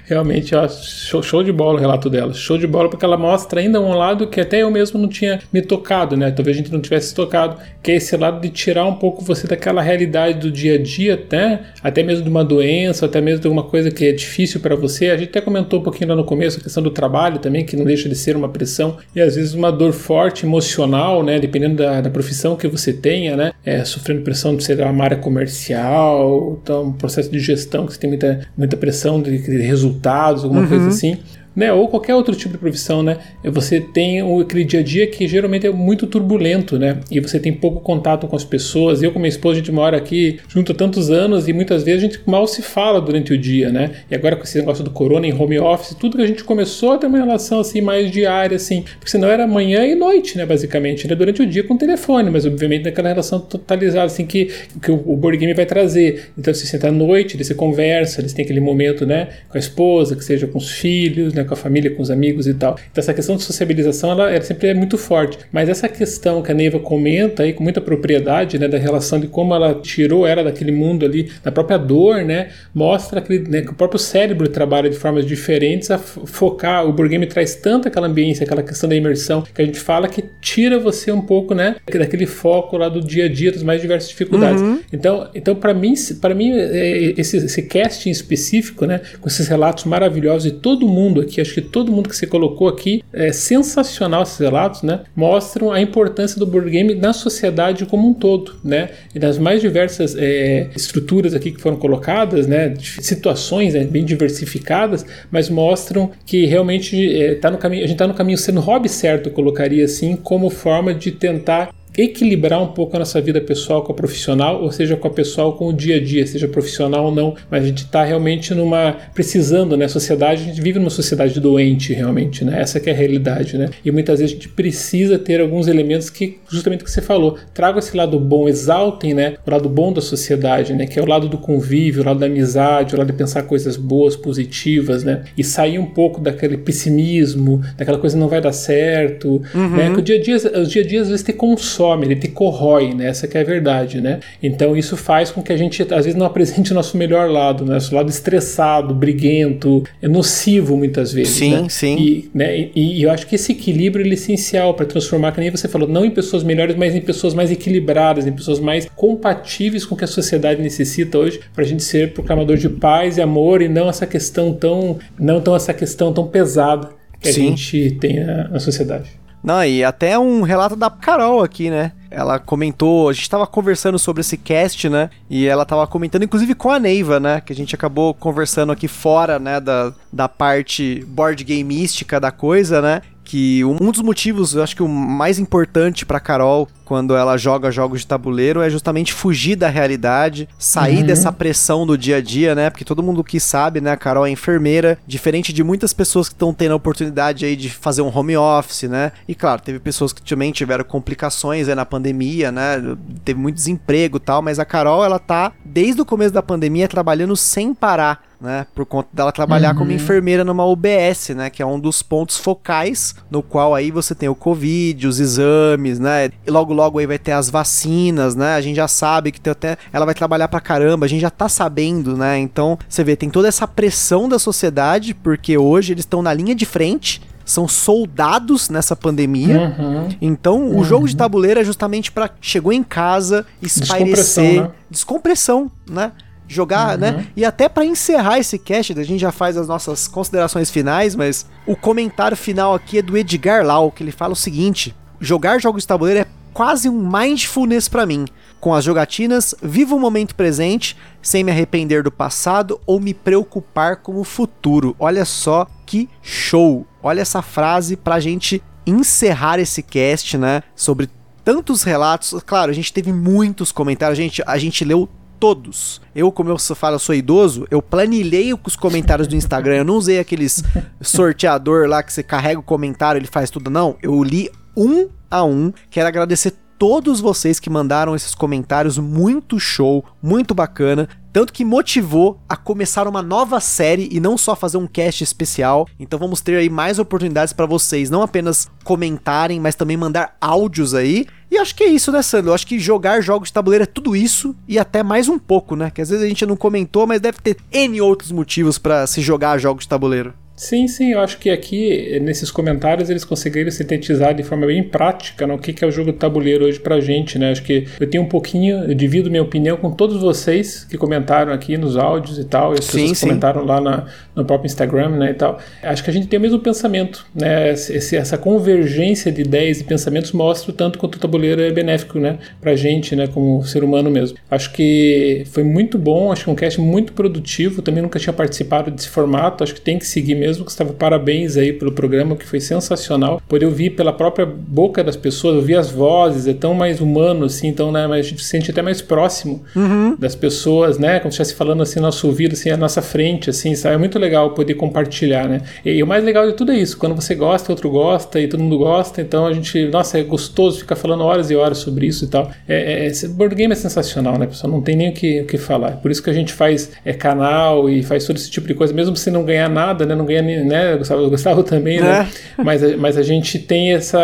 realmente, ó, show, show, de bola o relato dela. Show de bola, porque ela mostra ainda um lado que até eu mesmo não tinha me tocado, né? Talvez a gente não tivesse tocado, que é esse lado de tirar um pouco você daquela realidade do dia a dia, até, até mesmo de uma doença até mesmo de alguma coisa que é difícil para você. A gente até comentou um pouquinho lá no começo a questão do trabalho também, que não deixa de ser uma pressão e às vezes uma dor forte emocional, né? Dependendo da, da profissão que você tenha, né? É, sofrendo pressão de ser uma área comercial, então um processo de gestão que você tem muita, muita pressão de, de resultados, alguma uhum. coisa assim né? Ou qualquer outro tipo de profissão, né? Você tem aquele dia a dia que geralmente é muito turbulento, né? E você tem pouco contato com as pessoas. Eu com minha esposa, a gente mora aqui junto há tantos anos e muitas vezes a gente mal se fala durante o dia, né? E agora com esse negócio do corona em home office, tudo que a gente começou a ter uma relação assim mais diária, assim. Porque senão era manhã e noite, né? Basicamente, né? Durante o dia com o telefone, mas obviamente naquela relação totalizada, assim, que, que o, board game vai trazer. Então você senta à noite, você conversa, eles têm aquele momento, né? Com a esposa, que seja com os filhos, né? Com a família, com os amigos e tal. Então essa questão de sociabilização, ela, ela sempre é muito forte. Mas essa questão que a Neiva comenta aí com muita propriedade, né, da relação de como ela tirou ela daquele mundo ali, da própria dor, né, mostra que, né, que o próprio cérebro trabalha de formas diferentes a focar. O board game traz tanto aquela ambiência, aquela questão da imersão, que a gente fala que tira você um pouco, né, daquele foco lá do dia a dia, das mais diversas dificuldades. Uhum. Então, então para mim, para mim é, esse, esse casting específico, né, com esses relatos maravilhosos e todo mundo aqui acho que todo mundo que você colocou aqui é sensacional esses relatos, né? Mostram a importância do board game na sociedade como um todo, né? E das mais diversas é, estruturas aqui que foram colocadas, né? Situações né? bem diversificadas, mas mostram que realmente é, tá no caminho, a gente está no caminho sendo hobby certo, colocaria assim, como forma de tentar equilibrar um pouco a nossa vida pessoal com a profissional, ou seja, com a pessoal com o dia a dia, seja profissional ou não, mas a gente está realmente numa precisando, né? A sociedade, a gente vive numa sociedade doente realmente, né? Essa é a realidade, né? E muitas vezes a gente precisa ter alguns elementos que justamente o que você falou, tragam esse lado bom, exaltem, né? O lado bom da sociedade, né? Que é o lado do convívio, o lado da amizade, o lado de pensar coisas boas, positivas, né? E sair um pouco daquele pessimismo, daquela coisa não vai dar certo, uhum. né? Que o dia a dia, os dia a dia às vezes te consome consome, ele te corrói, né? Essa que é a verdade, né? Então isso faz com que a gente às vezes não apresente o nosso melhor lado, né? Nosso lado estressado, briguento, é nocivo muitas vezes. Sim, né? sim. E, né? E, e, eu acho que esse equilíbrio é essencial para transformar, que nem você falou, não em pessoas melhores, mas em pessoas mais equilibradas, em pessoas mais compatíveis com o que a sociedade necessita hoje para a gente ser proclamador de paz e amor e não essa questão tão, não tão essa questão tão pesada que Sim. a gente tem na, na sociedade. Não, e até um relato da Carol aqui, né? Ela comentou, a gente tava conversando sobre esse cast, né? E ela tava comentando, inclusive, com a Neiva, né? Que a gente acabou conversando aqui fora, né? Da, da parte board gameística da coisa, né? que um dos motivos, eu acho que o mais importante para Carol quando ela joga jogos de tabuleiro é justamente fugir da realidade, sair uhum. dessa pressão do dia a dia, né? Porque todo mundo que sabe, né, a Carol é enfermeira, diferente de muitas pessoas que estão tendo a oportunidade aí de fazer um home office, né? E claro, teve pessoas que também tiveram complicações aí na pandemia, né? Teve muito desemprego e tal, mas a Carol, ela tá desde o começo da pandemia trabalhando sem parar né? Por conta dela trabalhar uhum. como enfermeira numa UBS, né? Que é um dos pontos focais no qual aí você tem o Covid, os exames, né? E logo logo aí vai ter as vacinas, né? A gente já sabe que tem até ela vai trabalhar pra caramba, a gente já tá sabendo, né? Então, você vê, tem toda essa pressão da sociedade, porque hoje eles estão na linha de frente, são soldados nessa pandemia. Uhum. Então, uhum. o jogo de tabuleiro é justamente para chegou em casa, espairecer, descompressão, né? descompressão, né? jogar, uhum. né? E até para encerrar esse cast, a gente já faz as nossas considerações finais, mas o comentário final aqui é do Edgar Lau, que ele fala o seguinte: jogar jogos de tabuleiro é quase um mindfulness para mim. Com as jogatinas, vivo o momento presente, sem me arrepender do passado ou me preocupar com o futuro. Olha só que show! Olha essa frase pra gente encerrar esse cast, né? Sobre tantos relatos. Claro, a gente teve muitos comentários, a gente, a gente leu todos. Eu, como eu falo, eu sou idoso, eu planilhei os comentários do Instagram. Eu não usei aqueles sorteador lá que você carrega o comentário, ele faz tudo. Não, eu li um a um. Quero agradecer todos vocês que mandaram esses comentários, muito show, muito bacana. Tanto que motivou a começar uma nova série e não só fazer um cast especial. Então vamos ter aí mais oportunidades para vocês, não apenas comentarem, mas também mandar áudios aí. E acho que é isso, né, Sandro? Acho que jogar jogos de tabuleiro é tudo isso e até mais um pouco, né? Que às vezes a gente não comentou, mas deve ter N outros motivos para se jogar jogos de tabuleiro. Sim, sim, eu acho que aqui, nesses comentários, eles conseguiram sintetizar de forma bem prática né, o que é o jogo de tabuleiro hoje pra gente, né? Acho que eu tenho um pouquinho, eu divido minha opinião com todos vocês que comentaram aqui nos áudios e tal, e as sim, pessoas que comentaram lá na, no próprio Instagram, né, e tal. Acho que a gente tem o mesmo pensamento, né? Esse, essa convergência de ideias e pensamentos mostra o tanto quanto o tabuleiro é benéfico, né, pra gente, né, como ser humano mesmo. Acho que foi muito bom, acho que um cast muito produtivo, também nunca tinha participado desse formato, acho que tem que seguir mesmo mesmo, Gustavo. Parabéns aí pelo programa, que foi sensacional. Poder ouvir pela própria boca das pessoas, ouvir as vozes, é tão mais humano, assim, então, né, a gente se sente até mais próximo uhum. das pessoas, né, como se estivesse falando assim, nosso ouvido, assim, à nossa frente, assim, sabe? É muito legal poder compartilhar, né? E, e, o mais legal de tudo é isso, quando você gosta, outro gosta e todo mundo gosta, então a gente, nossa, é gostoso ficar falando horas e horas sobre isso e tal. É, é, esse board game é sensacional, né, pessoal? Não tem nem o que, o que falar. Por isso que a gente faz é, canal e faz todo esse tipo de coisa, mesmo se não ganhar nada, né, não né? Gustavo, Gustavo também, né? É. Mas, mas a gente tem essa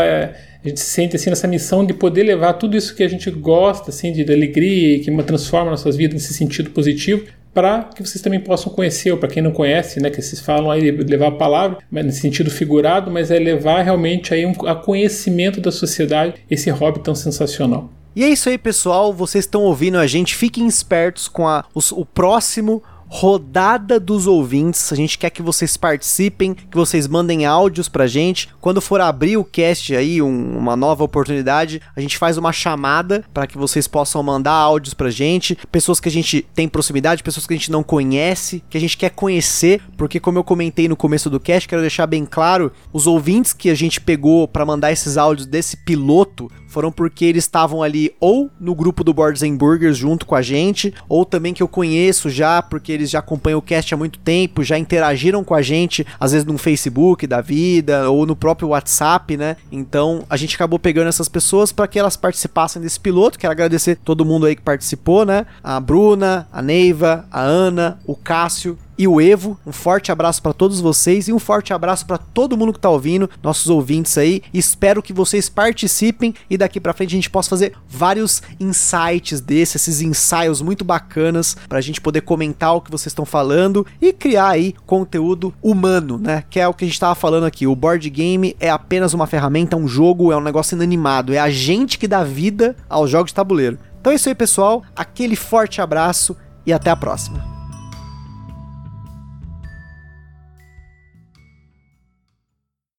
a gente se sente assim nessa missão de poder levar tudo isso que a gente gosta, assim, de, de alegria, que transforma nossas vidas nesse sentido positivo, para que vocês também possam conhecer, ou para quem não conhece, né, que vocês falam aí levar a palavra, mas nesse sentido figurado, mas é levar realmente aí um, a conhecimento da sociedade esse hobby tão sensacional. E é isso aí, pessoal. Vocês estão ouvindo a gente. Fiquem espertos com a, os, o próximo rodada dos ouvintes. A gente quer que vocês participem, que vocês mandem áudios pra gente. Quando for abrir o cast aí, um, uma nova oportunidade, a gente faz uma chamada para que vocês possam mandar áudios pra gente. Pessoas que a gente tem proximidade, pessoas que a gente não conhece, que a gente quer conhecer, porque como eu comentei no começo do cast, quero deixar bem claro, os ouvintes que a gente pegou para mandar esses áudios desse piloto foram porque eles estavam ali ou no grupo do Boards and Burgers junto com a gente, ou também que eu conheço já, porque eles já acompanham o cast há muito tempo, já interagiram com a gente, às vezes no Facebook da vida, ou no próprio WhatsApp, né? Então a gente acabou pegando essas pessoas para que elas participassem desse piloto. Quero agradecer todo mundo aí que participou, né? A Bruna, a Neiva, a Ana, o Cássio, e o Evo. Um forte abraço para todos vocês e um forte abraço para todo mundo que tá ouvindo, nossos ouvintes aí. Espero que vocês participem e daqui para frente a gente possa fazer vários insights desses, esses ensaios muito bacanas pra gente poder comentar o que vocês estão falando e criar aí conteúdo humano, né? Que é o que a gente tava falando aqui. O board game é apenas uma ferramenta, um jogo, é um negócio inanimado, é a gente que dá vida aos jogos de tabuleiro. Então é isso aí, pessoal. Aquele forte abraço e até a próxima.